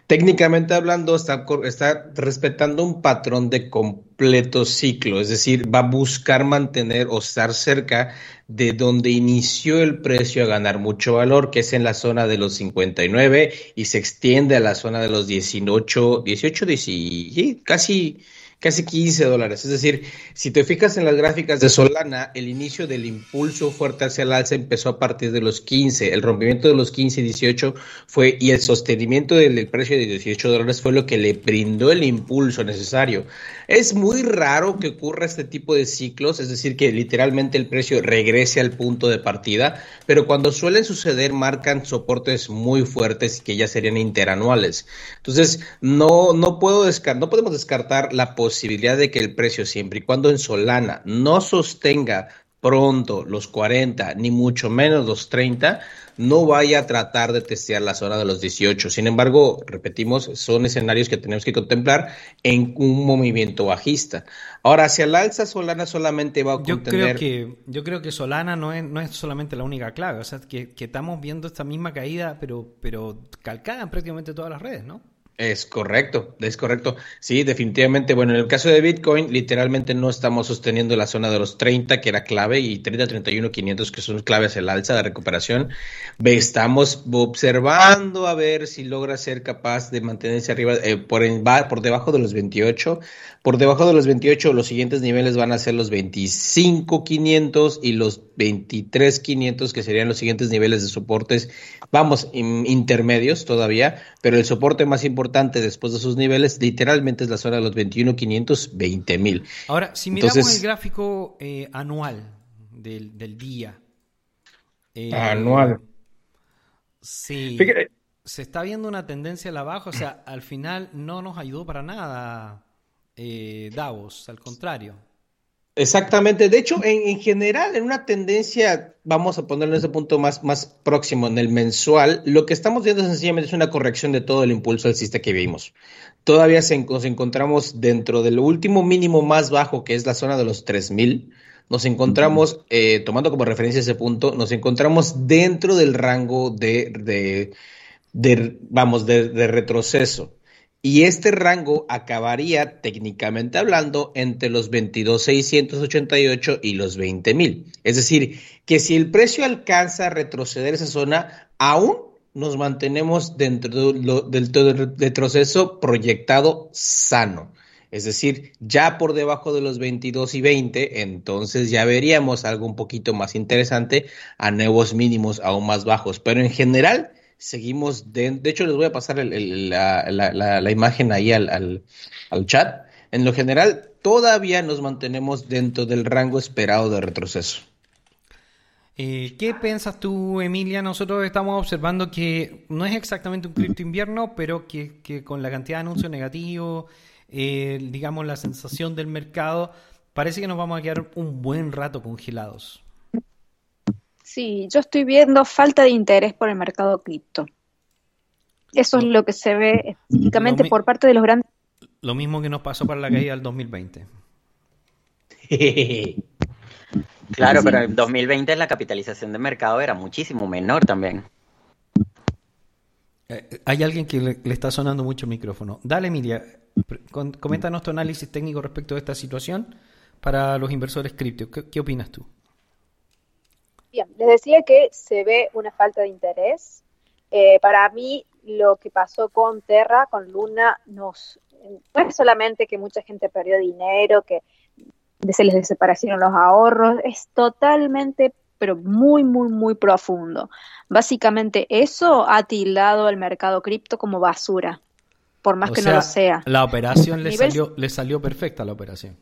Speaker 3: Técnicamente hablando, está, está respetando un patrón de completo ciclo, es decir, va a buscar mantener o estar cerca de donde inició el precio a ganar mucho valor, que es en la zona de los 59 y se extiende a la zona de los 18, 18, 18 casi casi 15 dólares. Es decir, si te fijas en las gráficas de Solana, el inicio del impulso fuerte hacia el alza empezó a partir de los 15. El rompimiento de los 15 y 18 fue, y el sostenimiento del, precio de 18 dólares fue lo que le brindó el impulso necesario. Es muy raro que ocurra este tipo de ciclos, es decir, que literalmente el precio regrese al punto de partida, pero cuando suelen suceder marcan soportes muy fuertes que ya serían interanuales. Entonces, no, no, puedo descartar, no podemos descartar la posibilidad posibilidad de que el precio, siempre y cuando en Solana no sostenga pronto los 40, ni mucho menos los 30, no vaya a tratar de testear la zona de los 18. Sin embargo, repetimos, son escenarios que tenemos que contemplar en un movimiento bajista. Ahora, hacia el alza, Solana solamente va a
Speaker 2: contener... Yo creo que, yo creo que Solana no es, no es solamente la única clave, o sea, que, que estamos viendo esta misma caída, pero, pero calcada en prácticamente todas las redes, ¿no?
Speaker 3: Es correcto, es correcto. Sí, definitivamente. Bueno, en el caso de Bitcoin, literalmente no estamos sosteniendo la zona de los 30, que era clave, y 30, 31, 500, que son claves el alza de recuperación. Estamos observando a ver si logra ser capaz de mantenerse arriba, eh, por, por debajo de los 28. Por debajo de los 28, los siguientes niveles van a ser los 25,500 y los 23,500, que serían los siguientes niveles de soportes, vamos, intermedios todavía, pero el soporte más importante después de esos niveles literalmente es la zona de los 21,500, 20,000.
Speaker 2: Ahora, si miramos el gráfico eh, anual del, día.
Speaker 3: Eh, anual.
Speaker 2: Sí. se está viendo una tendencia a la baja, o sea, al final no nos ayudó para nada eh, Davos, al contrario.
Speaker 3: Exactamente, de hecho, en, general, en una tendencia, vamos a ponerlo en ese punto más, más próximo, en el mensual, lo que estamos viendo sencillamente es una corrección de todo el impulso alcista que vimos. Todavía nos encontramos dentro del último mínimo más bajo, que es la zona de los 3000. Nos encontramos, eh, tomando como referencia ese punto, nos encontramos dentro del rango de, de, vamos, de, de retroceso. Y este rango acabaría, técnicamente hablando, entre los 22.688 y los 20.000. Es decir, que si el precio alcanza a retroceder esa zona, aún nos mantenemos dentro del retroceso proyectado sano. Es decir, ya por debajo de los 22 y 20, entonces ya veríamos algo un poquito más interesante a nuevos mínimos aún más bajos. Pero en general, seguimos, de, de hecho les voy a pasar la, imagen ahí al, chat. En lo general, todavía nos mantenemos dentro del rango esperado de retroceso.
Speaker 2: Eh, ¿Qué piensas tú, Emilia? Nosotros estamos observando que no es exactamente un cripto invierno, pero que, con la cantidad de anuncios negativos, eh, digamos, la sensación del mercado, parece que nos vamos a quedar un buen rato congelados.
Speaker 4: Sí, yo estoy viendo falta de interés por el mercado cripto. Eso es lo que se ve específicamente por parte de los grandes.
Speaker 2: Lo mismo que nos pasó para la caída del 2020.
Speaker 5: claro, pero en 2020 la capitalización de mercado era muchísimo menor también.
Speaker 2: Eh, hay alguien que le, está sonando mucho el micrófono. Dale, Emilia, coméntanos tu análisis técnico respecto a esta situación para los inversores cripto. qué opinas tú?
Speaker 4: Bien, les decía que se ve una falta de interés. Eh, para mí, lo que pasó con Terra, con Luna, nos, no es solamente que mucha gente perdió dinero, que se les desaparecieron los ahorros, es totalmente, pero muy, muy, muy profundo. Básicamente eso ha tildado el mercado cripto como basura, por más que no lo sea.
Speaker 2: La operación le, salió, le salió perfecta la operación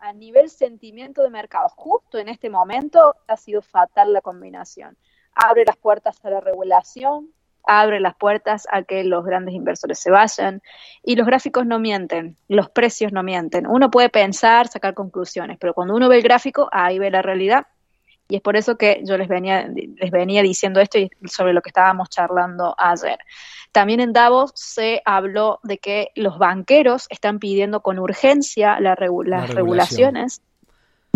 Speaker 4: a nivel sentimiento de mercado, justo en este momento ha sido fatal la combinación. Abre las puertas a la regulación, abre las puertas a que los grandes inversores se vayan y los gráficos no mienten, los precios no mienten. Uno puede pensar, sacar conclusiones, pero cuando uno ve el gráfico, ahí ve la realidad y es por eso que yo les venía, les venía diciendo esto y sobre lo que estábamos charlando ayer. También en Davos se habló de que los banqueros están pidiendo con urgencia las regulaciones.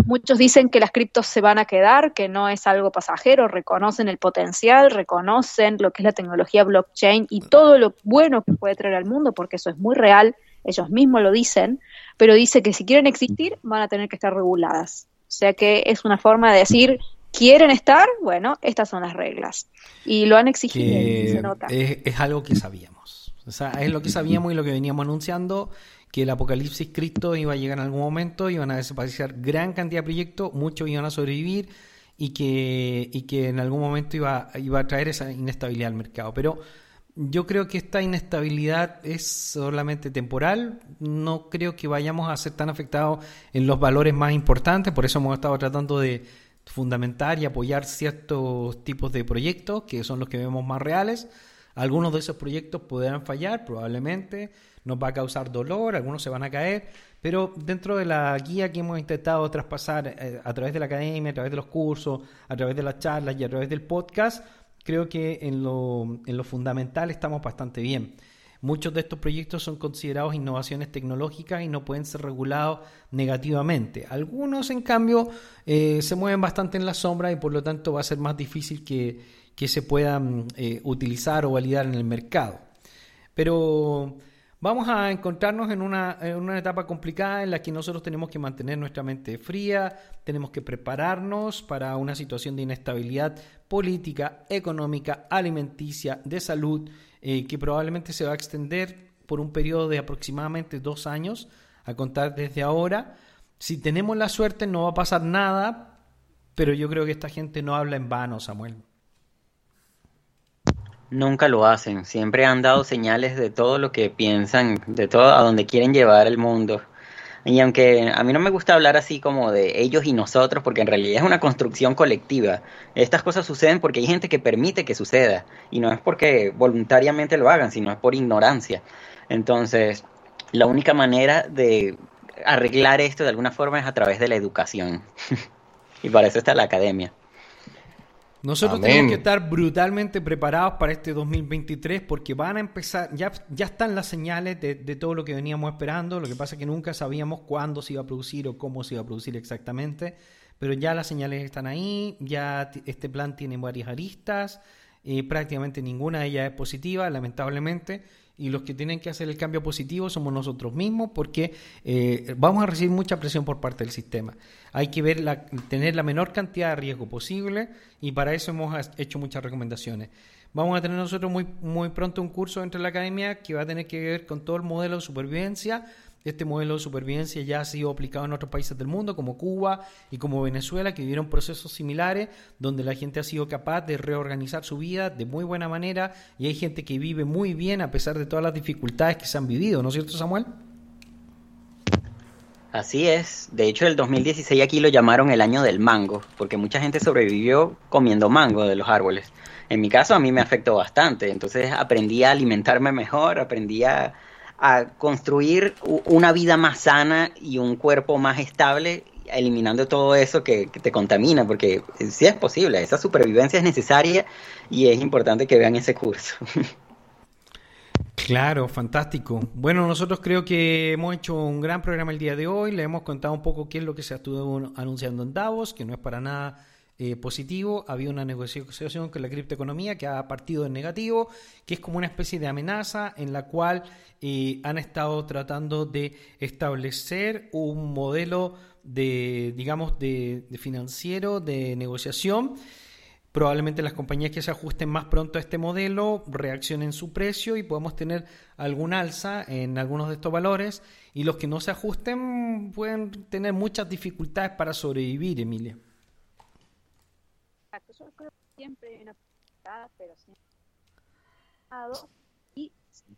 Speaker 4: Muchos dicen que las criptos se van a quedar, que no es algo pasajero, reconocen el potencial, reconocen lo que es la tecnología blockchain y todo lo bueno que puede traer al mundo, porque eso es muy real, ellos mismos lo dicen, pero dice que si quieren existir van a tener que estar reguladas. O sea que es una forma de decir, quieren estar, bueno, estas son las reglas. Y lo han exigido, se nota.
Speaker 2: Es, algo que sabíamos. O sea, es lo que sabíamos y lo que veníamos anunciando, que el apocalipsis Cristo iba a llegar en algún momento, iban a desaparecer gran cantidad de proyectos, muchos iban a sobrevivir y que, y que en algún momento iba, iba a traer esa inestabilidad al mercado. Pero yo creo que esta inestabilidad es solamente temporal. No creo que vayamos a ser tan afectados en los valores más importantes. Por eso hemos estado tratando de, fundamentar y apoyar ciertos tipos de proyectos que son los que vemos más reales. Algunos de esos proyectos podrán fallar, probablemente, nos va a causar dolor, algunos se van a caer, pero dentro de la guía que hemos intentado traspasar eh, a través de la academia, a través de los cursos, a través de las charlas y a través del podcast, creo que en lo, en lo fundamental estamos bastante bien. Muchos de estos proyectos son considerados innovaciones tecnológicas y no pueden ser regulados negativamente. Algunos, en cambio, eh, se mueven bastante en la sombra y por lo tanto va a ser más difícil que, se puedan eh, utilizar o validar en el mercado. Pero vamos a encontrarnos en una, en una, etapa complicada en la que nosotros tenemos que mantener nuestra mente fría, tenemos que prepararnos para una situación de inestabilidad política, económica, alimenticia, de salud eh, que probablemente se va a extender por un periodo de aproximadamente dos años, a contar desde ahora. Si tenemos la suerte no va a pasar nada, pero yo creo que esta gente no habla en vano, Samuel.
Speaker 5: Nunca lo hacen, siempre han dado señales de todo lo que piensan, de todo a donde quieren llevar el mundo. Y aunque a mí no me gusta hablar así como de ellos y nosotros, porque en realidad es una construcción colectiva. Estas cosas suceden porque hay gente que permite que suceda. Y no es porque voluntariamente lo hagan, sino es por ignorancia. Entonces, la única manera de arreglar esto de alguna forma es a través de la educación. y para eso está la academia.
Speaker 2: Nosotros tenemos que estar brutalmente preparados para este 2023 porque van a empezar, ya, ya están las señales de, todo lo que veníamos esperando, lo que pasa es que nunca sabíamos cuándo se iba a producir o cómo se iba a producir exactamente, pero ya las señales están ahí, ya este plan tiene varias aristas, eh, prácticamente ninguna de ellas es positiva, lamentablemente, y los que tienen que hacer el cambio positivo somos nosotros mismos porque eh, vamos a recibir mucha presión por parte del sistema. Hay que ver la, tener la menor cantidad de riesgo posible y para eso hemos hecho muchas recomendaciones. Vamos a tener nosotros muy, muy pronto un curso dentro de la academia que va a tener que ver con todo el modelo de supervivencia este modelo de supervivencia ya ha sido aplicado en otros países del mundo, como Cuba y como Venezuela, que vivieron procesos similares, donde la gente ha sido capaz de reorganizar su vida de muy buena manera y hay gente que vive muy bien a pesar de todas las dificultades que se han vivido, ¿no es cierto, Samuel?
Speaker 5: Así es. De hecho, el 2016 aquí lo llamaron el año del mango, porque mucha gente sobrevivió comiendo mango de los árboles. En mi caso, a mí me afectó bastante. Entonces, aprendí a alimentarme mejor, aprendí a a construir una vida más sana y un cuerpo más estable, eliminando todo eso que, te contamina, porque sí es posible, esa supervivencia es necesaria y es importante que vean ese curso.
Speaker 2: Claro, fantástico. Bueno, nosotros creo que hemos hecho un gran programa el día de hoy, le hemos contado un poco qué es lo que se estuvo anunciando en Davos, que no es para nada eh, positivo, había una negociación con la criptoeconomía que ha partido en negativo, que es como una especie de amenaza en la cual eh, han estado tratando de establecer un modelo de, digamos, de, financiero, de negociación. Probablemente las compañías que se ajusten más pronto a este modelo reaccionen su precio y podemos tener algún alza en algunos de estos valores y los que no se ajusten pueden tener muchas dificultades para sobrevivir, Emilia
Speaker 4: siempre una pero siempre y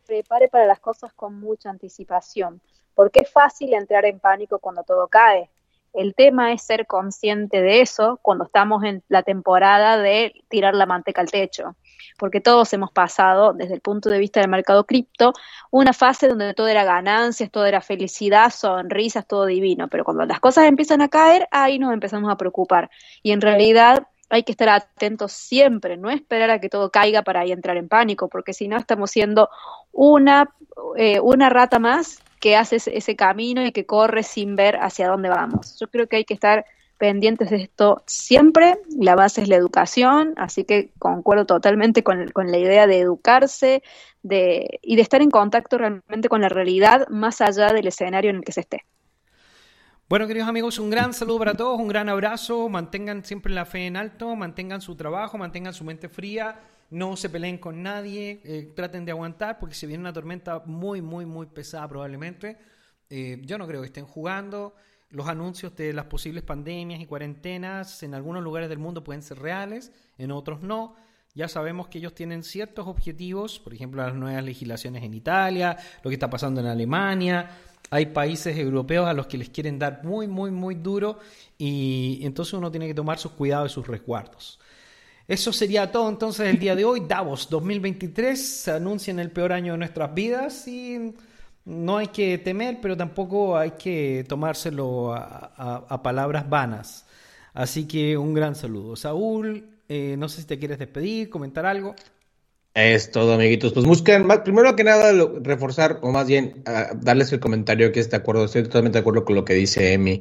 Speaker 4: prepare para las cosas con mucha anticipación, porque es fácil entrar en pánico cuando todo cae. El tema es ser consciente de eso cuando estamos en la temporada de tirar la manteca al techo, porque todos hemos pasado, desde el punto de vista del mercado cripto, una fase donde todo era ganancias, todo era felicidad, sonrisas, todo divino, pero cuando las cosas empiezan a caer, ahí nos empezamos a preocupar. Y en realidad hay que estar atentos siempre, no esperar a que todo caiga para ahí entrar en pánico, porque si no estamos siendo una, eh, una rata más que hace ese, camino y que corre sin ver hacia dónde vamos. Yo creo que hay que estar pendientes de esto siempre. La base es la educación, así que concuerdo totalmente con, con la idea de educarse de, y de estar en contacto realmente con la realidad más allá del escenario en el que se esté.
Speaker 2: Bueno, queridos amigos, un gran saludo para todos, un gran abrazo, mantengan siempre la fe en alto, mantengan su trabajo, mantengan su mente fría, no se peleen con nadie, eh, traten de aguantar porque se viene una tormenta muy, muy, muy pesada probablemente. Eh, yo no creo que estén jugando. Los anuncios de las posibles pandemias y cuarentenas en algunos lugares del mundo pueden ser reales, en otros no. Ya sabemos que ellos tienen ciertos objetivos, por ejemplo, las nuevas legislaciones en Italia, lo que está pasando en Alemania, hay países europeos a los que les quieren dar muy, muy, muy duro y entonces uno tiene que tomar sus cuidados y sus resguardos. Eso sería todo entonces el día de hoy. Davos 2023 se anuncia en el peor año de nuestras vidas y no hay que temer, pero tampoco hay que tomárselo a, palabras vanas. Así que un gran saludo. Saúl, eh, no sé si te quieres despedir, comentar algo.
Speaker 3: Es todo, amiguitos. Pues busquen, primero que nada, reforzar, o más bien ah, darles el comentario que de acuerdo, estoy totalmente de acuerdo con lo que dice Emi.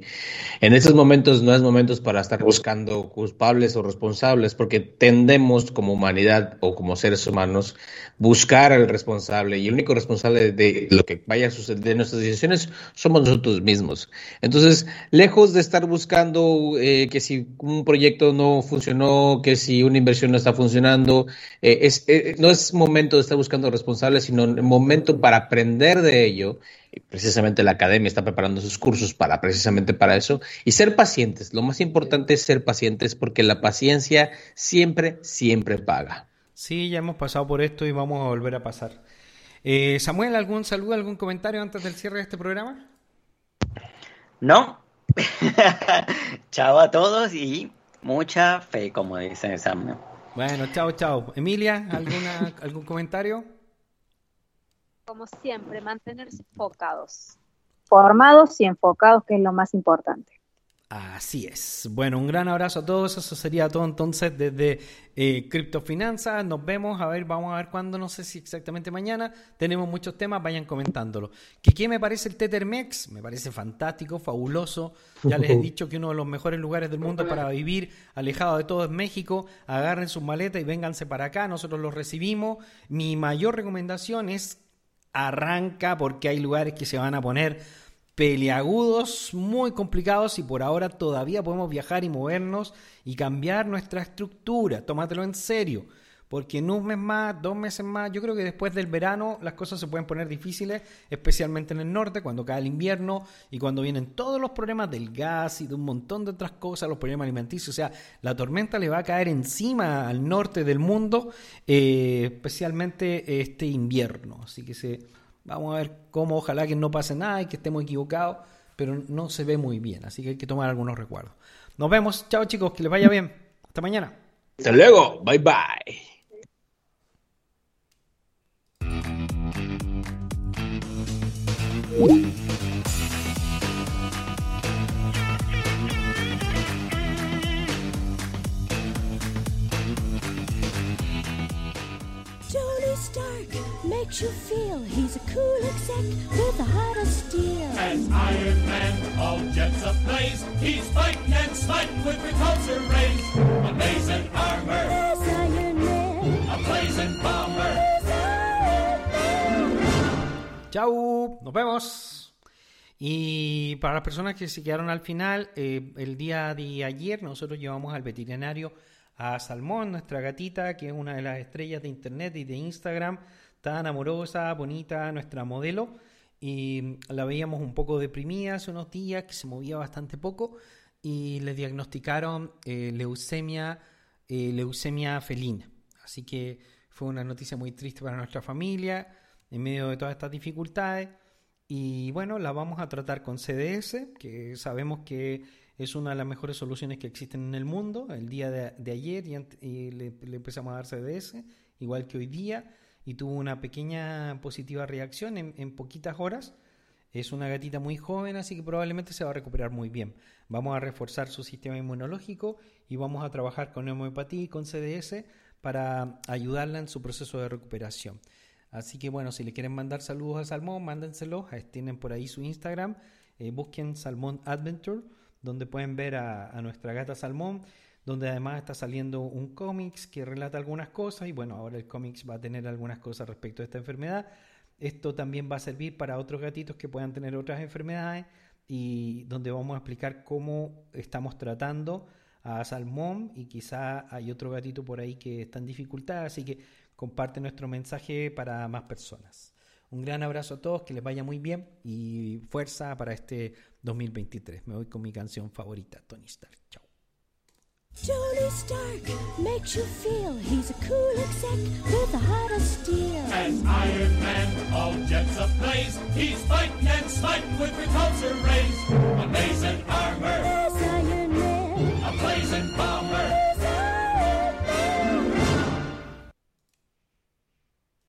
Speaker 3: En estos momentos no es momentos para estar buscando culpables o responsables, porque tendemos como humanidad o como seres humanos buscar al responsable y el único responsable de lo que vaya a suceder de nuestras decisiones somos nosotros mismos. Entonces, lejos de estar buscando eh, que si un proyecto no funcionó, que si una inversión no está funcionando, eh, es, eh, no es momento de estar buscando responsables, sino momento para aprender de ello. precisamente la academia está preparando sus cursos para precisamente para eso y ser pacientes. Lo más importante es ser pacientes porque la paciencia siempre, siempre paga.
Speaker 2: Sí, ya hemos pasado por esto y vamos a volver a pasar. Eh, Samuel, ¿algún saludo, algún comentario antes del cierre de este programa?
Speaker 5: No. chao a todos y mucha fe, como dice Sam.
Speaker 2: Bueno, chao, chao. Emilia, ¿alguna, ¿algún comentario?
Speaker 4: Como siempre, mantenerse enfocados, formados y enfocados, que es lo más importante.
Speaker 2: Así es. Bueno, un gran abrazo a todos. Eso sería todo entonces desde eh, Criptofinanzas. Nos vemos. A ver, vamos a ver cuándo. No sé si exactamente mañana. Tenemos muchos temas. Vayan comentándolo. ¿Qué, qué me parece el Tethermex? Me parece fantástico, fabuloso. Ya les he dicho que uno de los mejores lugares del mundo para vivir alejado de todo es México. Agarren sus maletas y vénganse para acá. Nosotros los recibimos. Mi mayor recomendación es arranca porque hay lugares que se van a poner peleagudos, muy complicados y por ahora todavía podemos viajar y movernos y cambiar nuestra estructura. Tómatelo en serio, porque en un mes más, dos meses más, yo creo que después del verano las cosas se pueden poner difíciles, especialmente en el norte, cuando cae el invierno y cuando vienen todos los problemas del gas y de un montón de otras cosas, los problemas alimenticios. O sea, la tormenta le va a caer encima al norte del mundo, eh, especialmente este invierno. Así que se Vamos a ver cómo, ojalá que no pase nada y que estemos equivocados, pero no se ve muy bien, así que hay que tomar algunos recuerdos. Nos vemos, chao chicos, que les vaya bien. Hasta mañana.
Speaker 3: Hasta luego, bye bye. makes you feel he's a cool exec with a heart of steel. As Iron Man, all jets ablaze, he's fighting and smiting with repulsor rays. Amazing armor. There's Iron Man. A blazing bomber.
Speaker 2: Chau, nos vemos. Y para las personas que se quedaron al final, eh, el día de ayer nosotros llevamos al veterinario a Salmón, nuestra gatita, que es una de las estrellas de internet y de Instagram tan amorosa, bonita, nuestra modelo. Y la veíamos un poco deprimida hace unos días, que se movía bastante poco. Y le diagnosticaron eh, leucemia, eh, leucemia felina. Así que fue una noticia muy triste para nuestra familia, en medio de todas estas dificultades. Y bueno, la vamos a tratar con CDS, que sabemos que es una de las mejores soluciones que existen en el mundo. El día de, ayer y, le, le, empezamos a dar CDS, igual que hoy día y tuvo una pequeña positiva reacción en, poquitas horas. Es una gatita muy joven, así que probablemente se va a recuperar muy bien. Vamos a reforzar su sistema inmunológico y vamos a trabajar con homeopatía y con CDS para ayudarla en su proceso de recuperación. Así que bueno, si le quieren mandar saludos a Salmón, mándenselos. Tienen por ahí su Instagram. Eh, busquen Salmón Adventure, donde pueden ver a nuestra gata Salmón donde además está saliendo un cómics que relata algunas cosas y bueno, ahora el cómics va a tener algunas cosas respecto a esta enfermedad. Esto también va a servir para otros gatitos que puedan tener otras enfermedades y donde vamos a explicar cómo estamos tratando a Salmón y quizá hay otro gatito por ahí que está en dificultad, así que comparte nuestro mensaje para más personas. Un gran abrazo a todos, que les vaya muy bien y fuerza para este 2023. Me voy con mi canción favorita, Tony Stark. Chao. Tony Stark makes you feel he's a cool exec with a heart of steel. As Iron Man, all jets ablaze, he's fighting and smiting with repulsor rays. Amazing armor.